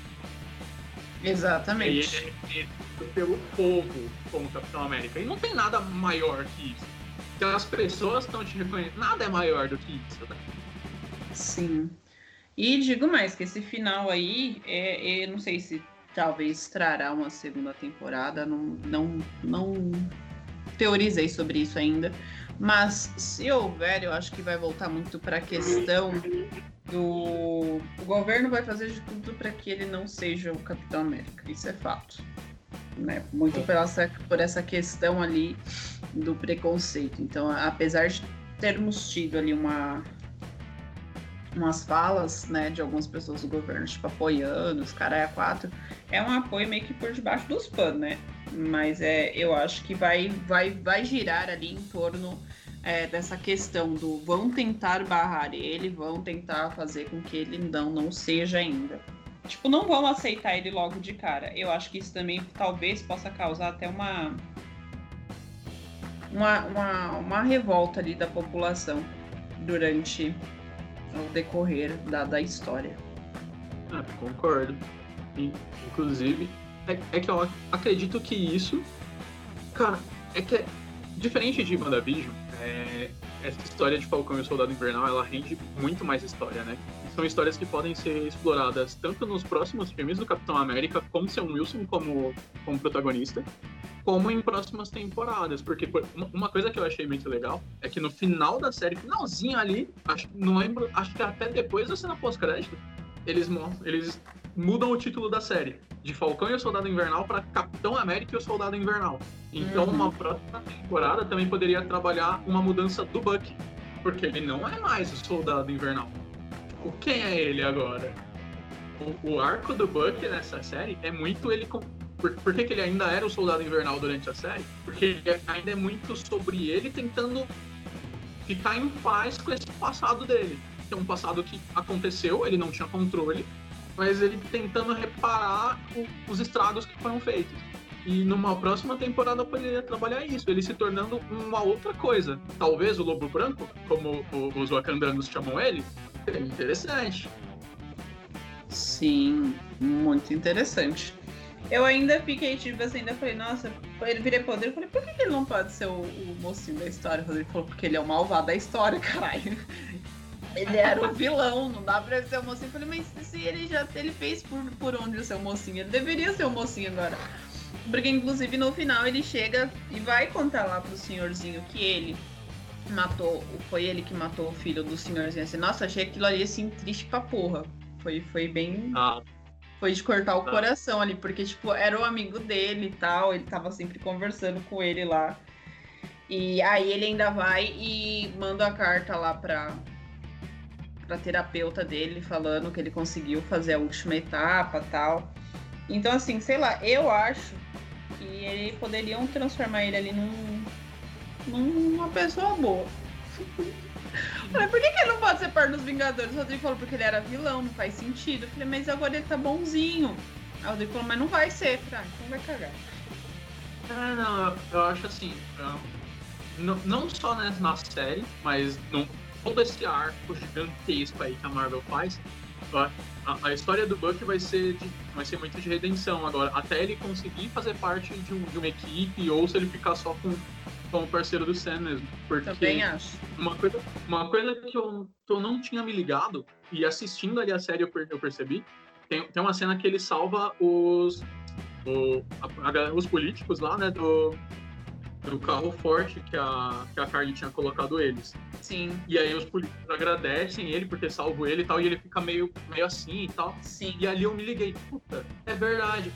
Exatamente. E ele é pelo povo como Capitão América. E não tem nada maior que isso. Então as pessoas estão te reconhecendo. Nada é maior do que isso. Né? Sim. E digo mais, que esse final aí, é, é, não sei se talvez trará uma segunda temporada, não, não, não teorizei sobre isso ainda, Mas se houver, eu acho que vai voltar muito para a questão do o governo vai fazer de tudo para que ele não seja o Capitão América. Isso é fato. Né? Muito por essa, por essa questão ali do preconceito. Então, apesar de termos tido ali uma umas falas, né, de algumas pessoas do governo, tipo, apoiando os caras a quatro, é um apoio meio que por debaixo dos panos, né? Mas é, eu acho que vai, vai, vai girar ali em torno é, dessa questão do vão tentar barrar ele, vão tentar fazer com que ele não, não seja ainda. Tipo, não vão aceitar ele logo de cara. Eu acho que isso também talvez possa causar até uma uma, uma, uma revolta ali da população durante o decorrer da, da história. Ah, concordo. Inclusive, é, é, que eu acredito que isso. Cara, é que é diferente de WandaVision, é, essa história de Falcão e o Soldado Invernal ela rende muito mais história, né? São histórias que podem ser exploradas tanto nos próximos filmes do Capitão América, com Sam Wilson como, como protagonista, como em próximas temporadas. Porque uma coisa que eu achei muito legal é que no final da série, finalzinho ali, acho, não lembro, acho que até depois da cena pós-crédito, eles, eles mudam o título da série. De Falcão e o Soldado Invernal para Capitão América e o Soldado Invernal. Então, uhum. uma próxima temporada também poderia trabalhar uma mudança do Buck. Porque ele não é mais o Soldado Invernal. Tipo, quem é ele agora? O, o arco do Buck nessa série é muito ele com por, por que, que, ele ainda era o soldado invernal durante a série? Porque ainda é muito sobre ele tentando ficar em paz com esse passado dele. Que é um passado que aconteceu, ele não tinha controle, mas ele tentando reparar o, os estragos que foram feitos. E numa próxima temporada poderia trabalhar isso, ele se tornando uma outra coisa. Talvez o Lobo Branco, como os wakandanos chamam ele, interessante. Sim, muito interessante. Eu ainda fiquei, tipo assim, ainda falei, nossa, ele virei poder. Eu falei, por que ele não pode ser o, o mocinho da história? Rodrigo falou, porque ele é o malvado da história, caralho. Ele era o vilão, não dá pra ser o mocinho. Eu falei, mas se ele já ele fez por, por onde ser o mocinho, ele deveria ser o mocinho agora. Porque, inclusive, no final ele chega e vai contar lá pro senhorzinho que ele matou, foi ele que matou o filho do senhorzinho. Assim, nossa, achei aquilo ali assim triste pra porra. Foi, foi bem. Ah foi de cortar o ah. coração ali, porque, tipo, era o amigo dele e tal, ele tava sempre conversando com ele lá. E aí ele ainda vai e manda a carta lá pra, pra terapeuta dele, falando que ele conseguiu fazer a última etapa tal. Então, assim, sei lá, eu acho que ele poderiam transformar ele ali num, numa pessoa boa. Falei, por que, que ele não pode ser parte dos Vingadores? O Rodrigo falou, porque ele era vilão, não faz sentido. Eu falei, mas agora ele tá bonzinho. Aí o Rodrigo falou, mas não vai ser. falei, ah, então vai cagar. É, não, eu, eu acho assim, eu, não, não só né, na série, mas no, todo esse arco gigantesco aí que a Marvel faz, a, a, história do Buck vai ser, de, vai ser muito de redenção agora, até ele conseguir fazer parte de, um, de uma equipe ou se ele ficar só com como parceiro do Sam mesmo. Porque Também acho. Uma coisa, uma coisa que, eu, que eu não tinha me ligado, e assistindo ali a série eu, eu percebi, tem, tem uma cena que ele salva os, o, a, a, os políticos lá, né, do, do carro forte que a, que a Carly tinha colocado eles. Sim. E aí os políticos agradecem ele por ter salvo ele e tal, e ele fica meio, meio assim e tal. Sim. E ali eu me liguei, puta, é verdade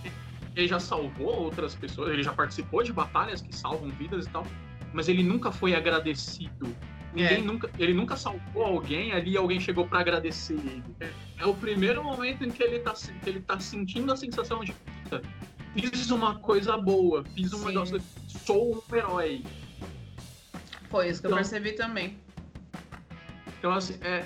ele já salvou outras pessoas, ele já participou de batalhas que salvam vidas e tal, mas ele nunca foi agradecido. Ninguém é. nunca, ele nunca salvou alguém ali, alguém chegou para agradecer ele. É, o primeiro momento em que ele tá, que ele tá sentindo a sensação de fiz uma coisa boa, fiz um negócio, sou um herói. Foi isso que então, eu percebi também. Então, assim, é,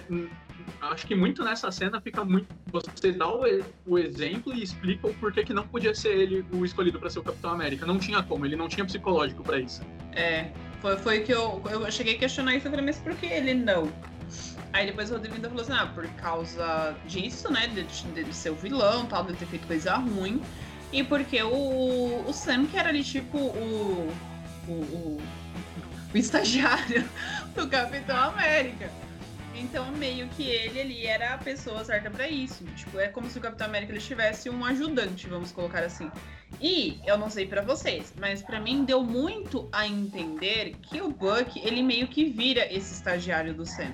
acho que muito nessa cena fica muito. Você dá o, o exemplo e explica o porquê que não podia ser ele o escolhido para ser o Capitão América. Não tinha como, ele não tinha psicológico para isso. É, foi, foi que eu, eu cheguei a questionar isso. Eu falei, mas por que ele não? Aí depois o Rodrigo falou assim: ah, por causa disso, né? De, de, de ser o vilão, tal, de ter feito coisa ruim. E porque o, o Sam, que era ali tipo o, o, o, o estagiário do Capitão América. Então, meio que ele ali era a pessoa certa para isso. Tipo, é como se o Capitão América ele tivesse um ajudante, vamos colocar assim. E eu não sei pra vocês, mas pra mim deu muito a entender que o Buck, ele meio que vira esse estagiário do Sam.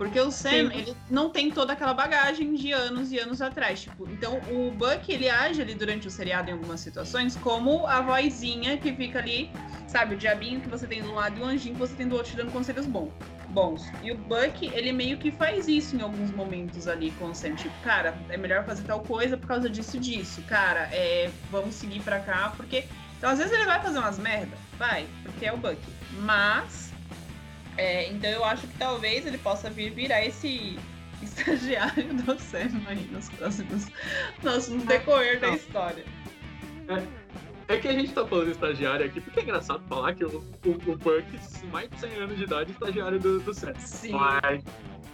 Porque o Sam, Sim. ele não tem toda aquela bagagem de anos e anos atrás. Tipo, então o Buck, ele age ali durante o seriado em algumas situações como a vozinha que fica ali, sabe, o diabinho que você tem do lado e o anjinho que você tem do outro te dando conselhos bons. Bons. E o Buck, ele meio que faz isso em alguns momentos ali com o Sam. Tipo, cara, é melhor fazer tal coisa por causa disso e disso. Cara, é, vamos seguir pra cá, porque. Então, às vezes ele vai fazer umas merda, vai, porque é o Buck. Mas é, então eu acho que talvez ele possa vir virar esse estagiário do Sam aí nos próximos, próximos decorrer da história. É que a gente tá falando estagiário aqui, porque é engraçado falar que o, o, o mais de 100 anos de idade, é estagiário do, do Sam. Sim. Mas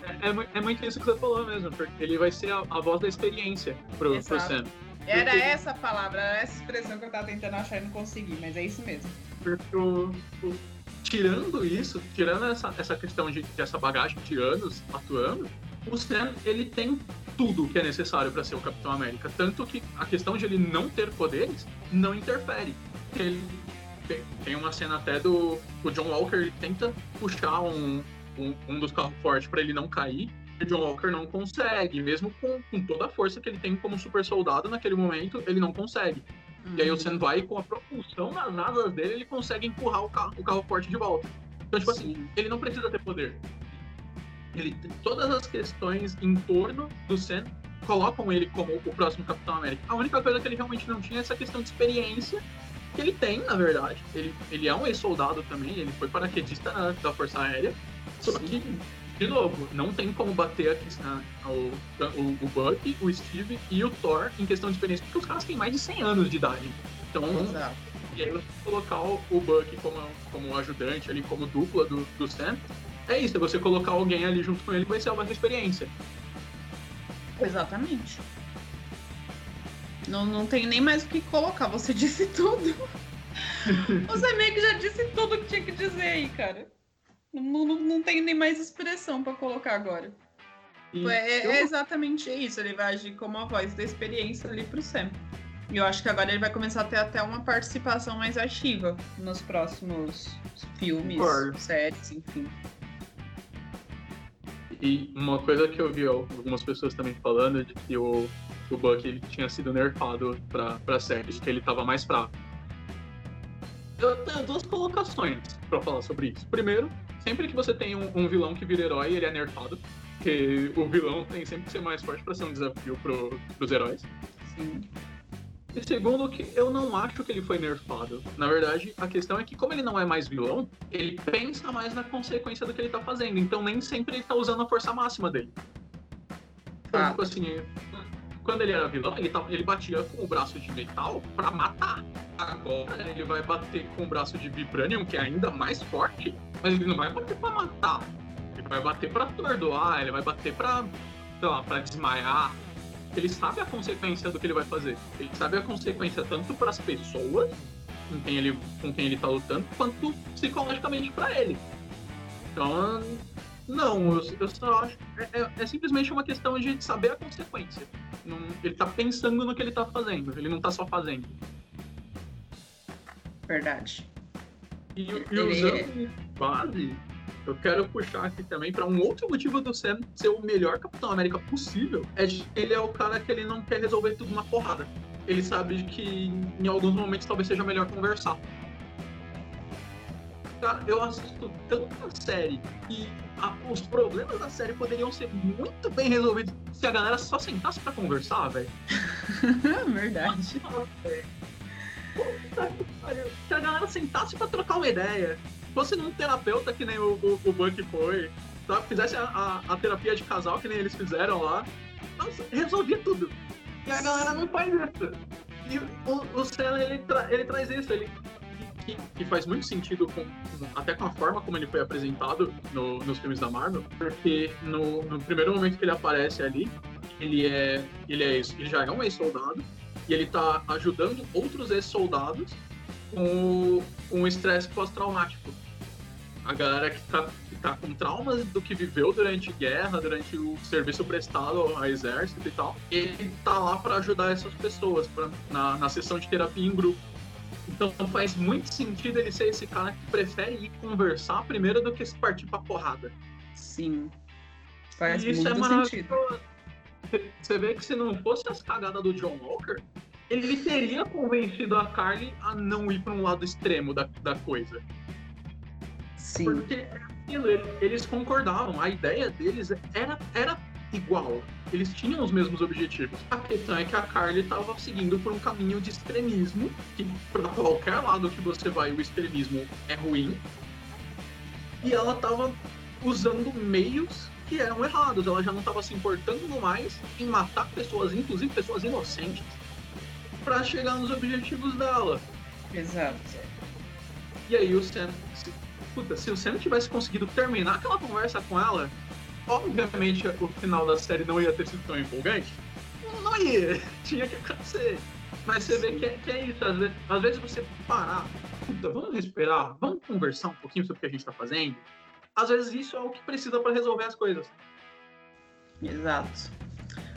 é, é é muito isso que você falou mesmo, porque ele vai ser a, a voz da experiência pro, pro. Sam. Era porque- essa palavra, era essa expressão que eu tava tentando achar e não consegui, mas é isso mesmo. Porque o, o- tirando isso, tirando essa, essa questão de, dessa bagagem de anos atuando, o Sam, ele tem tudo que é necessário para ser o Capitão América. Tanto que a questão de ele não ter poderes não interfere. Ele tem, tem uma cena até do o John Walker, ele tenta puxar um, um, um dos carros fortes para ele não cair. E o John Walker não consegue, mesmo com, com toda a força que ele tem como super soldado naquele momento, ele não consegue. E aí o Sam vai com a propulsão nas asas dele, ele consegue empurrar o carro, o carro forte de volta. Então, tipo assim, ele não precisa ter poder. Ele todas as questões em torno do Sam colocam ele como o próximo Capitão América. A única coisa que ele realmente não tinha é essa questão de experiência que ele tem, na verdade. Ele, ele é um ex-soldado também, ele foi paraquedista na- da Força Aérea. Só que, de novo, não tem como bater aqui, na- o, o, o Buck, o Steve e o Thor em questão de experiência, porque os caras têm mais de 100 anos de idade. Então, Exato. e aí você colocar o, o Buck como, como ajudante ali, como dupla do, do Sam, é isso, é você colocar alguém ali junto com ele vai ser a mais experiência. Exatamente. Não, não tem nem mais o que colocar, você disse tudo. você meio que já disse tudo que tinha que dizer aí, cara. Não, não, não tem nem mais expressão pra colocar agora. E É, eu- é exatamente isso, ele vai agir como a voz da experiência ali pro Sam. E eu acho que agora ele vai começar a ter até uma participação mais ativa nos próximos filmes, Concordo. séries, enfim. E uma coisa que eu vi algumas pessoas também falando é de que o, o Buck ele tinha sido nerfado pra, pra série, de que ele tava mais fraco. Eu tenho duas colocações pra falar sobre isso. Primeiro, sempre que você tem um, um vilão que vira herói, ele é nerfado. Porque o vilão tem sempre que ser mais forte pra ser um desafio pro, pros heróis. Sim. E segundo, que eu não acho que ele foi nerfado. Na verdade, a questão é que, como ele não é mais vilão, ele pensa mais na consequência do que ele tá fazendo. Então, nem sempre ele tá usando a força máxima dele. Então, Ah. tipo assim, quando ele era vilão, ele, tava- ele batia com o braço de metal pra matar. Agora, ele vai bater com o braço de vibranium, que é ainda mais forte, mas ele não vai bater pra matar. Ele vai bater pra atordoar, ele vai bater pra, sei lá, pra desmaiar. Ele sabe a consequência do que ele vai fazer. Ele sabe a consequência tanto para as pessoas com quem, ele, com quem ele tá lutando, quanto psicologicamente pra ele. Então, não, eu, eu só acho. É, é- é simplesmente uma questão de saber a consequência. Não- ele tá pensando no que ele tá fazendo, ele não tá só fazendo. Verdade. E, e Ele- usando base, eu quero puxar aqui também para um outro motivo do Sam ser o melhor Capitão América possível, é de ele é o cara que ele não quer resolver tudo na porrada. Ele sabe que em alguns momentos talvez seja melhor conversar. Cara, eu assisto tanta série e a- os problemas da série poderiam ser muito bem resolvidos se a galera só sentasse pra conversar, velho. Verdade. Puta que pariu. Se a galera sentasse pra trocar uma ideia, fosse num terapeuta que nem o, o, o Buck foi, tá? fizesse a, a- a terapia de casal que nem eles fizeram lá, nossa, resolvia tudo. E a galera não faz isso. E o, o Sam, ele, tra- ele traz isso, ele que, que faz muito sentido com, até com a forma como ele foi apresentado no- nos filmes da Marvel, porque no, no primeiro momento que ele aparece ali, ele é ele é ele já é um ex-soldado e ele tá ajudando outros ex-soldados com o estresse pós-traumático. a galera que tá, que tá com traumas do que viveu durante guerra, durante o serviço prestado ao exército e tal, ele tá lá para ajudar essas pessoas pra, na, na sessão de terapia em grupo. Então faz muito sentido ele ser esse cara que prefere ir conversar primeiro do que se partir pra porrada. Sim. Faz E isso é muito sentido. maravilhoso. Você vê que se não fosse as cagadas do John Walker, ele teria convencido a Carly a não ir para um lado extremo da, da coisa. Sim. Porque é aquilo, ele- eles concordavam, a ideia deles era, era igual. Eles tinham os mesmos objetivos. A questão é que a Carly estava seguindo por um caminho de extremismo, que para qualquer lado que você vai, o extremismo é ruim. E ela estava usando meios que eram errados. Ela já não estava se importando mais em matar pessoas, inclusive pessoas inocentes, para chegar nos objetivos dela. Exato. E aí o Sam. Se, puta, se o Sam tivesse conseguido terminar aquela conversa com ela, obviamente o final da série não ia ter sido tão empolgante. Não, ia, tinha que acontecer. Mas você vê que é, que é isso, às vezes, às vezes você parar, puta, vamos respirar, vamos conversar um pouquinho sobre o que a gente tá fazendo. Às vezes isso é o que precisa para resolver as coisas. Exato.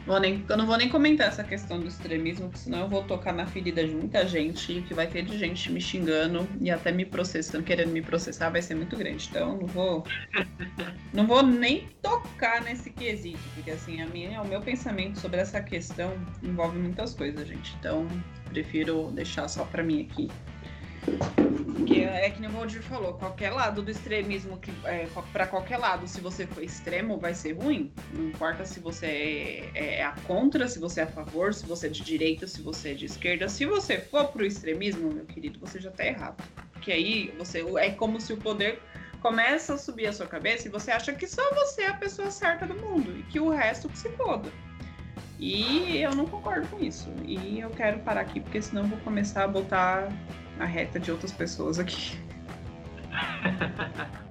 Vou nem, eu não vou nem comentar essa questão do extremismo, porque senão eu vou tocar na ferida de muita gente, e o que vai ter de gente me xingando e até me processando, querendo me processar, vai ser muito grande. Então não vou. Não vou nem tocar nesse quesito, porque assim, a minha, o meu pensamento sobre essa questão envolve muitas coisas, gente. Então, prefiro deixar só pra mim aqui. Porque é que nem o Valdir falou, qualquer lado do extremismo, que é, para qualquer lado, se você for extremo, vai ser ruim. Não importa se você é, é, a contra, se você é a favor, se você é de direita, se você é de esquerda. Se você for pro extremismo, meu querido, você já tá errado. Porque aí você é como se o poder começa a subir a sua cabeça e você acha que só você é a pessoa certa do mundo e que o resto se foda. E eu não concordo com isso. E eu quero parar aqui, porque senão eu vou começar a botar a reta de outras pessoas aqui.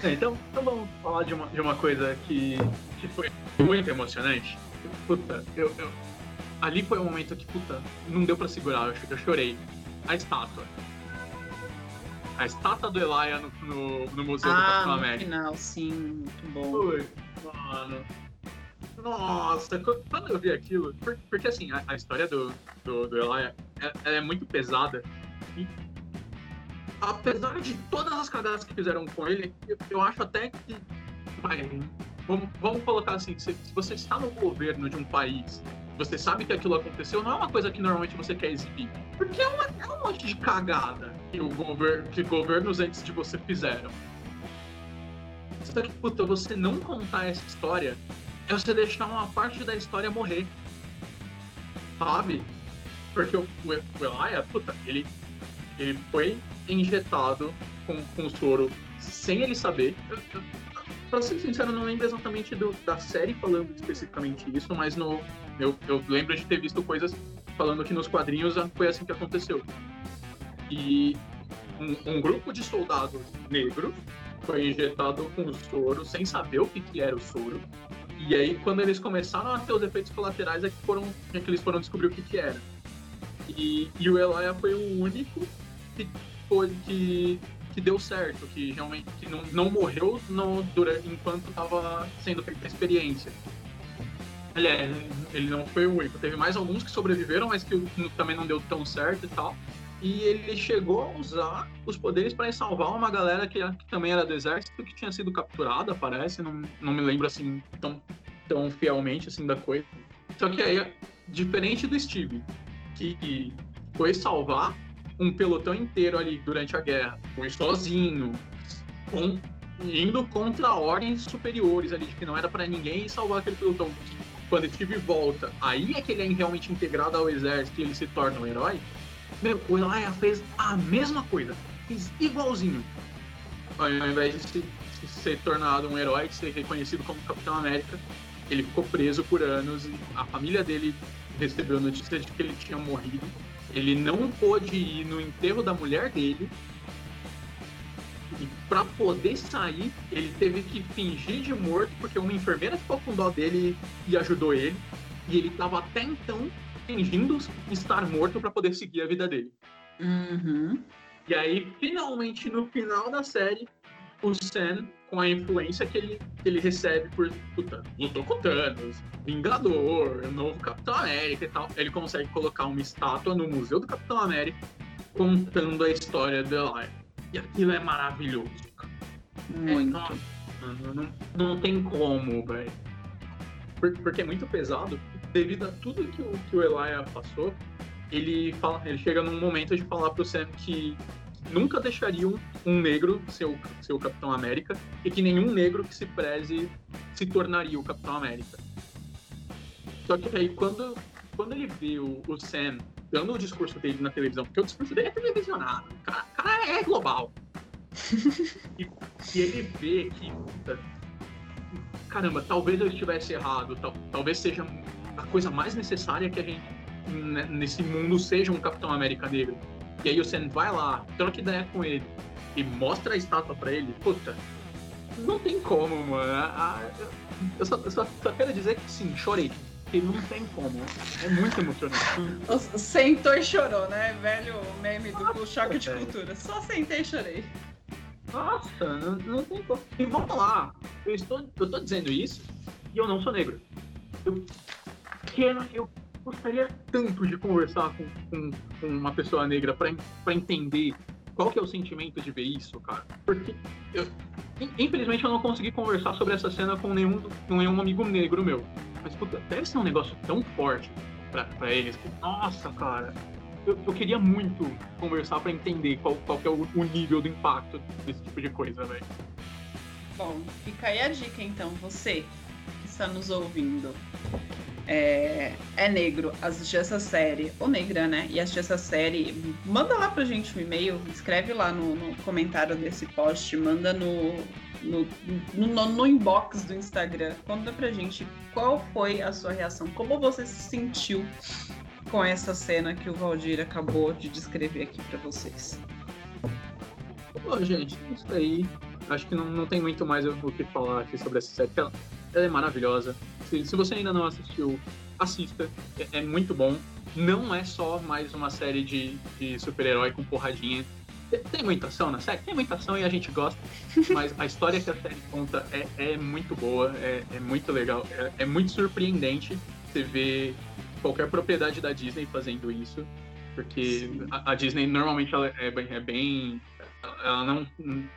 É, então, então vamos falar de uma, de uma coisa que, que foi muito emocionante. Puta, eu, eu- ali foi um momento que, puta, não deu pra segurar, eu, eu chorei. A estátua. A estátua do Elia no, no, no Museu do Capitão Ah, no América. final, sim, muito bom. Ui, mano. Nossa, qu- quando eu vi aquilo, por- porque assim, a, a história do, do, do Elia é, ela é muito pesada. E apesar de todas as cagadas que fizeram com ele, eu, eu acho até que. Vai, vamos, vamos colocar assim, se, se você está no governo de um país, você sabe que aquilo aconteceu, não é uma coisa que normalmente você quer exibir. Porque é, uma, é um monte de cagada que, o gover, que governos antes de você fizeram. Só que, puta, você não contar essa história é você deixar uma parte da história morrer. Sabe? Porque o, o, o Elia, puta, ele, ele foi injetado com, com soro sem ele saber. Eu, eu, pra ser sincero, eu não lembro exatamente do, da série falando especificamente isso, mas no, eu, eu lembro de ter visto coisas falando que nos quadrinhos foi assim que aconteceu. E um, um grupo de soldados negros foi injetado com soro sem saber o que, que era o soro. E aí, quando eles começaram a ter os efeitos colaterais, é que, foram, é que eles foram descobrir o que, que era. E, e o Elia foi o único que, foi, que, que deu certo, que realmente que não, não morreu no, durante, enquanto estava sendo feita a experiência. Aliás, ele não foi o único. Teve mais alguns que sobreviveram, mas que também não deu tão certo e tal. E ele chegou a usar os poderes para salvar uma galera que, que também era do exército, que tinha sido capturada, parece. Não, não me lembro assim tão, tão fielmente assim da coisa. Só que aí, diferente do Steve, que foi salvar um pelotão inteiro ali durante a guerra, foi sozinho, com- indo contra ordens superiores ali, que não era para ninguém salvar aquele pelotão. Quando Steve volta, aí é que ele é realmente integrado ao exército e ele se torna um herói. Meu, o Elia fez a mesma coisa, fez igualzinho. Ao invés de se, se ser tornado um herói, de ser reconhecido como Capitão América, ele ficou preso por anos e a família dele recebeu notícia de que ele tinha morrido. Ele não pôde ir no enterro da mulher dele. E pra poder sair, ele teve que fingir de morto, porque uma enfermeira ficou com dó dele e ajudou ele. E ele tava até então fingindo estar morto para poder seguir a vida dele. Uhum. E aí, finalmente, no final da série, o Sam, com a influência que ele, que ele recebe por puta, lutou com Thanos, Vingador, novo Capitão América e tal, ele consegue colocar uma estátua no Museu do Capitão América contando a história do Eli. E aquilo é maravilhoso. Muito. É, não, não, não, tem como, velho. Porque é muito pesado. Devido a tudo que o, que o Elia passou, ele, fala, ele chega num momento de falar pro Sam que nunca deixariam um negro ser o, ser o Capitão América e que nenhum negro que se preze se tornaria o Capitão América. Só que aí, quando, quando ele vê o, o Sam dando o discurso dele na televisão, porque o discurso dele é televisionado, o cara, cara é global. e, e, ele vê que, caramba, talvez eu estivesse errado, tal, talvez seja a coisa mais necessária que a gente né, nesse mundo seja um Capitão América negro. E aí o Sam vai lá, troca ideia com ele e mostra a estátua pra ele, puta, não tem como, mano. Eu só, eu só, só quero dizer que sim, chorei. Porque não tem como. É muito emocionante. O sentou e chorou, né? Velho meme do Nossa, choque de cultura. Só sentei e chorei. Nossa, não, não tem como. E vamos lá. Eu estou, eu tô dizendo isso e eu não sou negro. Eu quero, eu gostaria tanto de conversar com, com, com uma pessoa negra para entender qual que é o sentimento de ver isso, cara. Porque eu, infelizmente eu não consegui conversar sobre essa cena com nenhum, nenhum amigo negro meu. Mas puta, deve ser um negócio tão forte para eles nossa, cara, eu, eu, queria muito conversar para entender qual, qual que é o, o, nível do impacto desse tipo de coisa, velho. Bom, fica aí a dica então, você que está nos ouvindo é, é negro, assistir essa série, ou negra, né? E assistir essa série, manda lá pra gente um e-mail, escreve lá no, no comentário desse post, manda no, no, no, no, inbox do Instagram. Conta pra gente qual foi a sua reação, como você se sentiu com essa cena que o Valdir acabou de descrever aqui para vocês. Bom, gente, isso aí. Acho que não, não tem muito mais o que falar aqui sobre essa série. Ela, ela é maravilhosa. Se, se, você ainda não assistiu, assista. É, é, muito bom. Não é só mais uma série de, de super-herói com porradinha. Tem muita ação na série? Tem muita ação e a gente gosta. Mas a história que a série conta é, é muito boa, é, é muito legal, é, é, muito surpreendente você ver qualquer propriedade da Disney fazendo isso. Porque a, a, Disney normalmente ela é, bem, é bem. Ela não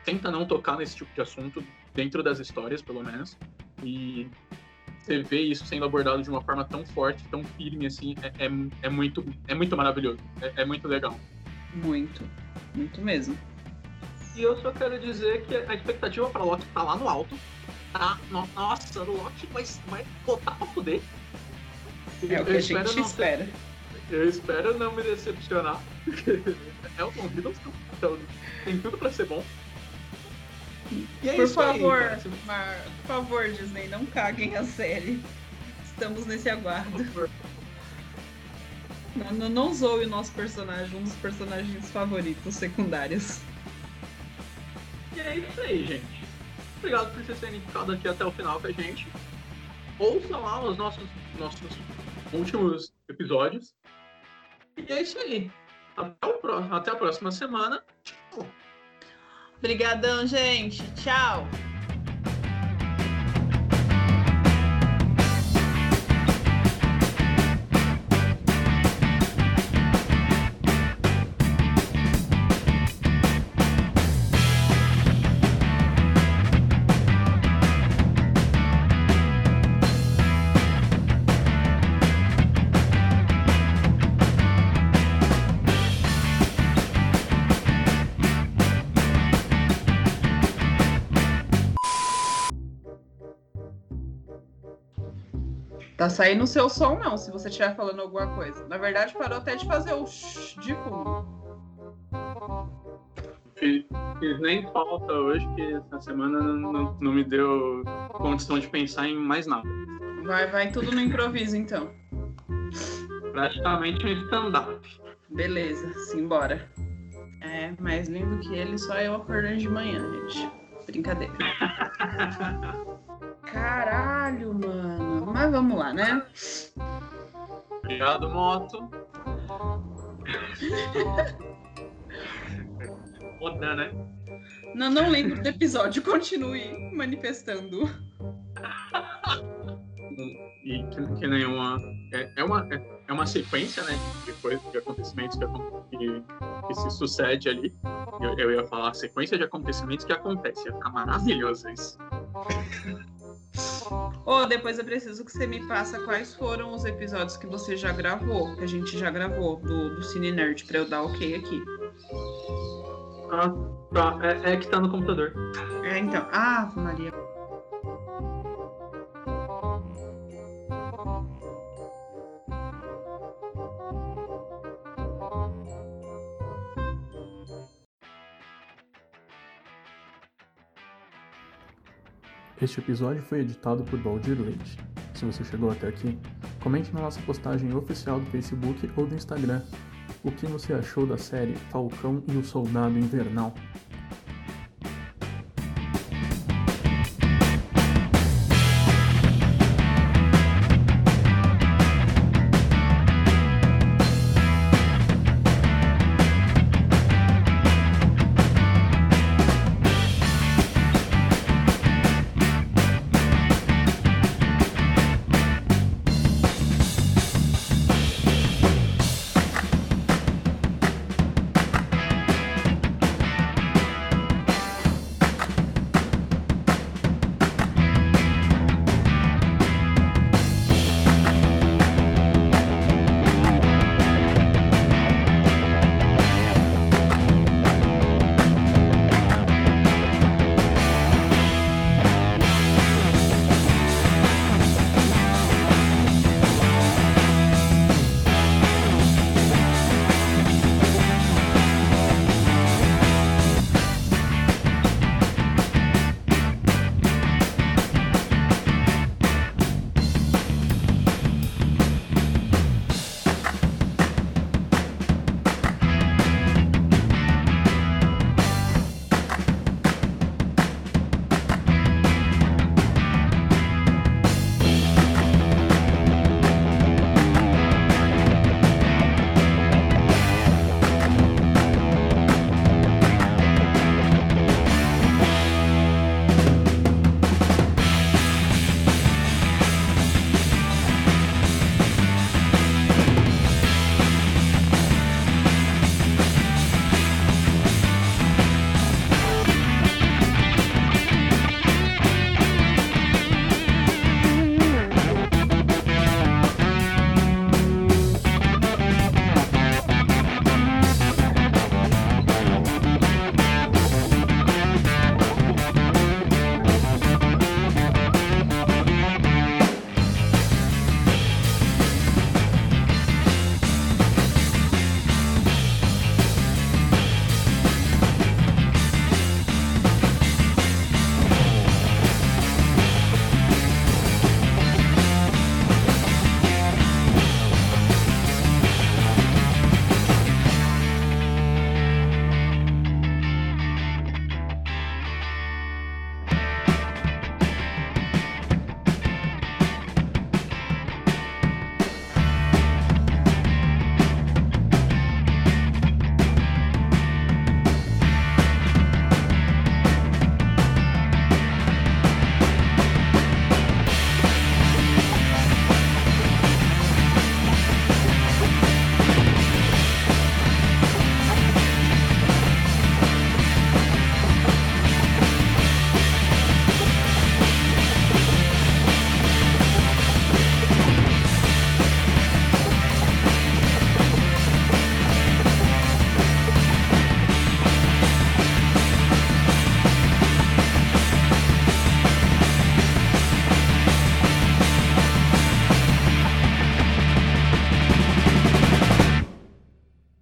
tenta não tocar nesse tipo de assunto dentro das histórias, pelo menos. E você vê isso sendo abordado de uma forma tão forte, tão firme assim, é, é, é muito, é muito maravilhoso. É, é muito legal. Muito. Muito mesmo. E eu só quero dizer que a expectativa para Loki tá lá no alto. Tá? Nossa, o Loki vai, vai botar pra poder. É o que eu a gente espera. Ser, eu espero não me decepcionar. é o Tom Hiddleston, então tem tudo pra ser bom. É por favor, aí, Mar, por favor, Disney, não caguem a série. Estamos nesse aguardo. Não, não, não zoe o nosso personagem, um dos personagens favoritos secundários. E é isso aí, gente. Obrigado por vocês terem ficado aqui até o final com a gente. Ouçam lá os nossos, nossos últimos episódios. E é isso aí. Até, o até a próxima semana. Obrigadão, gente. Tchau. Tá saindo o seu som, não, se você estiver falando alguma coisa. Na verdade, parou até de fazer o shh de fundo. Fiz, fiz nem falta hoje, que essa semana não, não me deu condição de pensar em mais nada. Vai, vai tudo no improviso, então. Praticamente um stand-up. Beleza, simbora. É, mais lindo que ele, só eu acordando de manhã, gente. Brincadeira. Caralho, mano. Mas vamos lá, né? Obrigado, moto. foda, né? Não, não lembro do episódio, continue manifestando. E que, que nem uma. É, é uma. É uma sequência, né? De coisas, de acontecimentos que, que, que se sucede ali. Eu, eu ia falar sequência de acontecimentos que acontece. Ia ficar maravilhoso isso. Ou oh, depois eu preciso que você me passa quais foram os episódios que você já gravou, que a gente já gravou do, do Cine Nerd, pra eu dar ok aqui. Ah, tá. É, é que tá no computador. É, então. Ah, Maria. Este episódio foi editado por Baldir Leite. Se você chegou até aqui, comente na nossa postagem oficial do Facebook ou do Instagram o que você achou da série Falcão e o Soldado Invernal.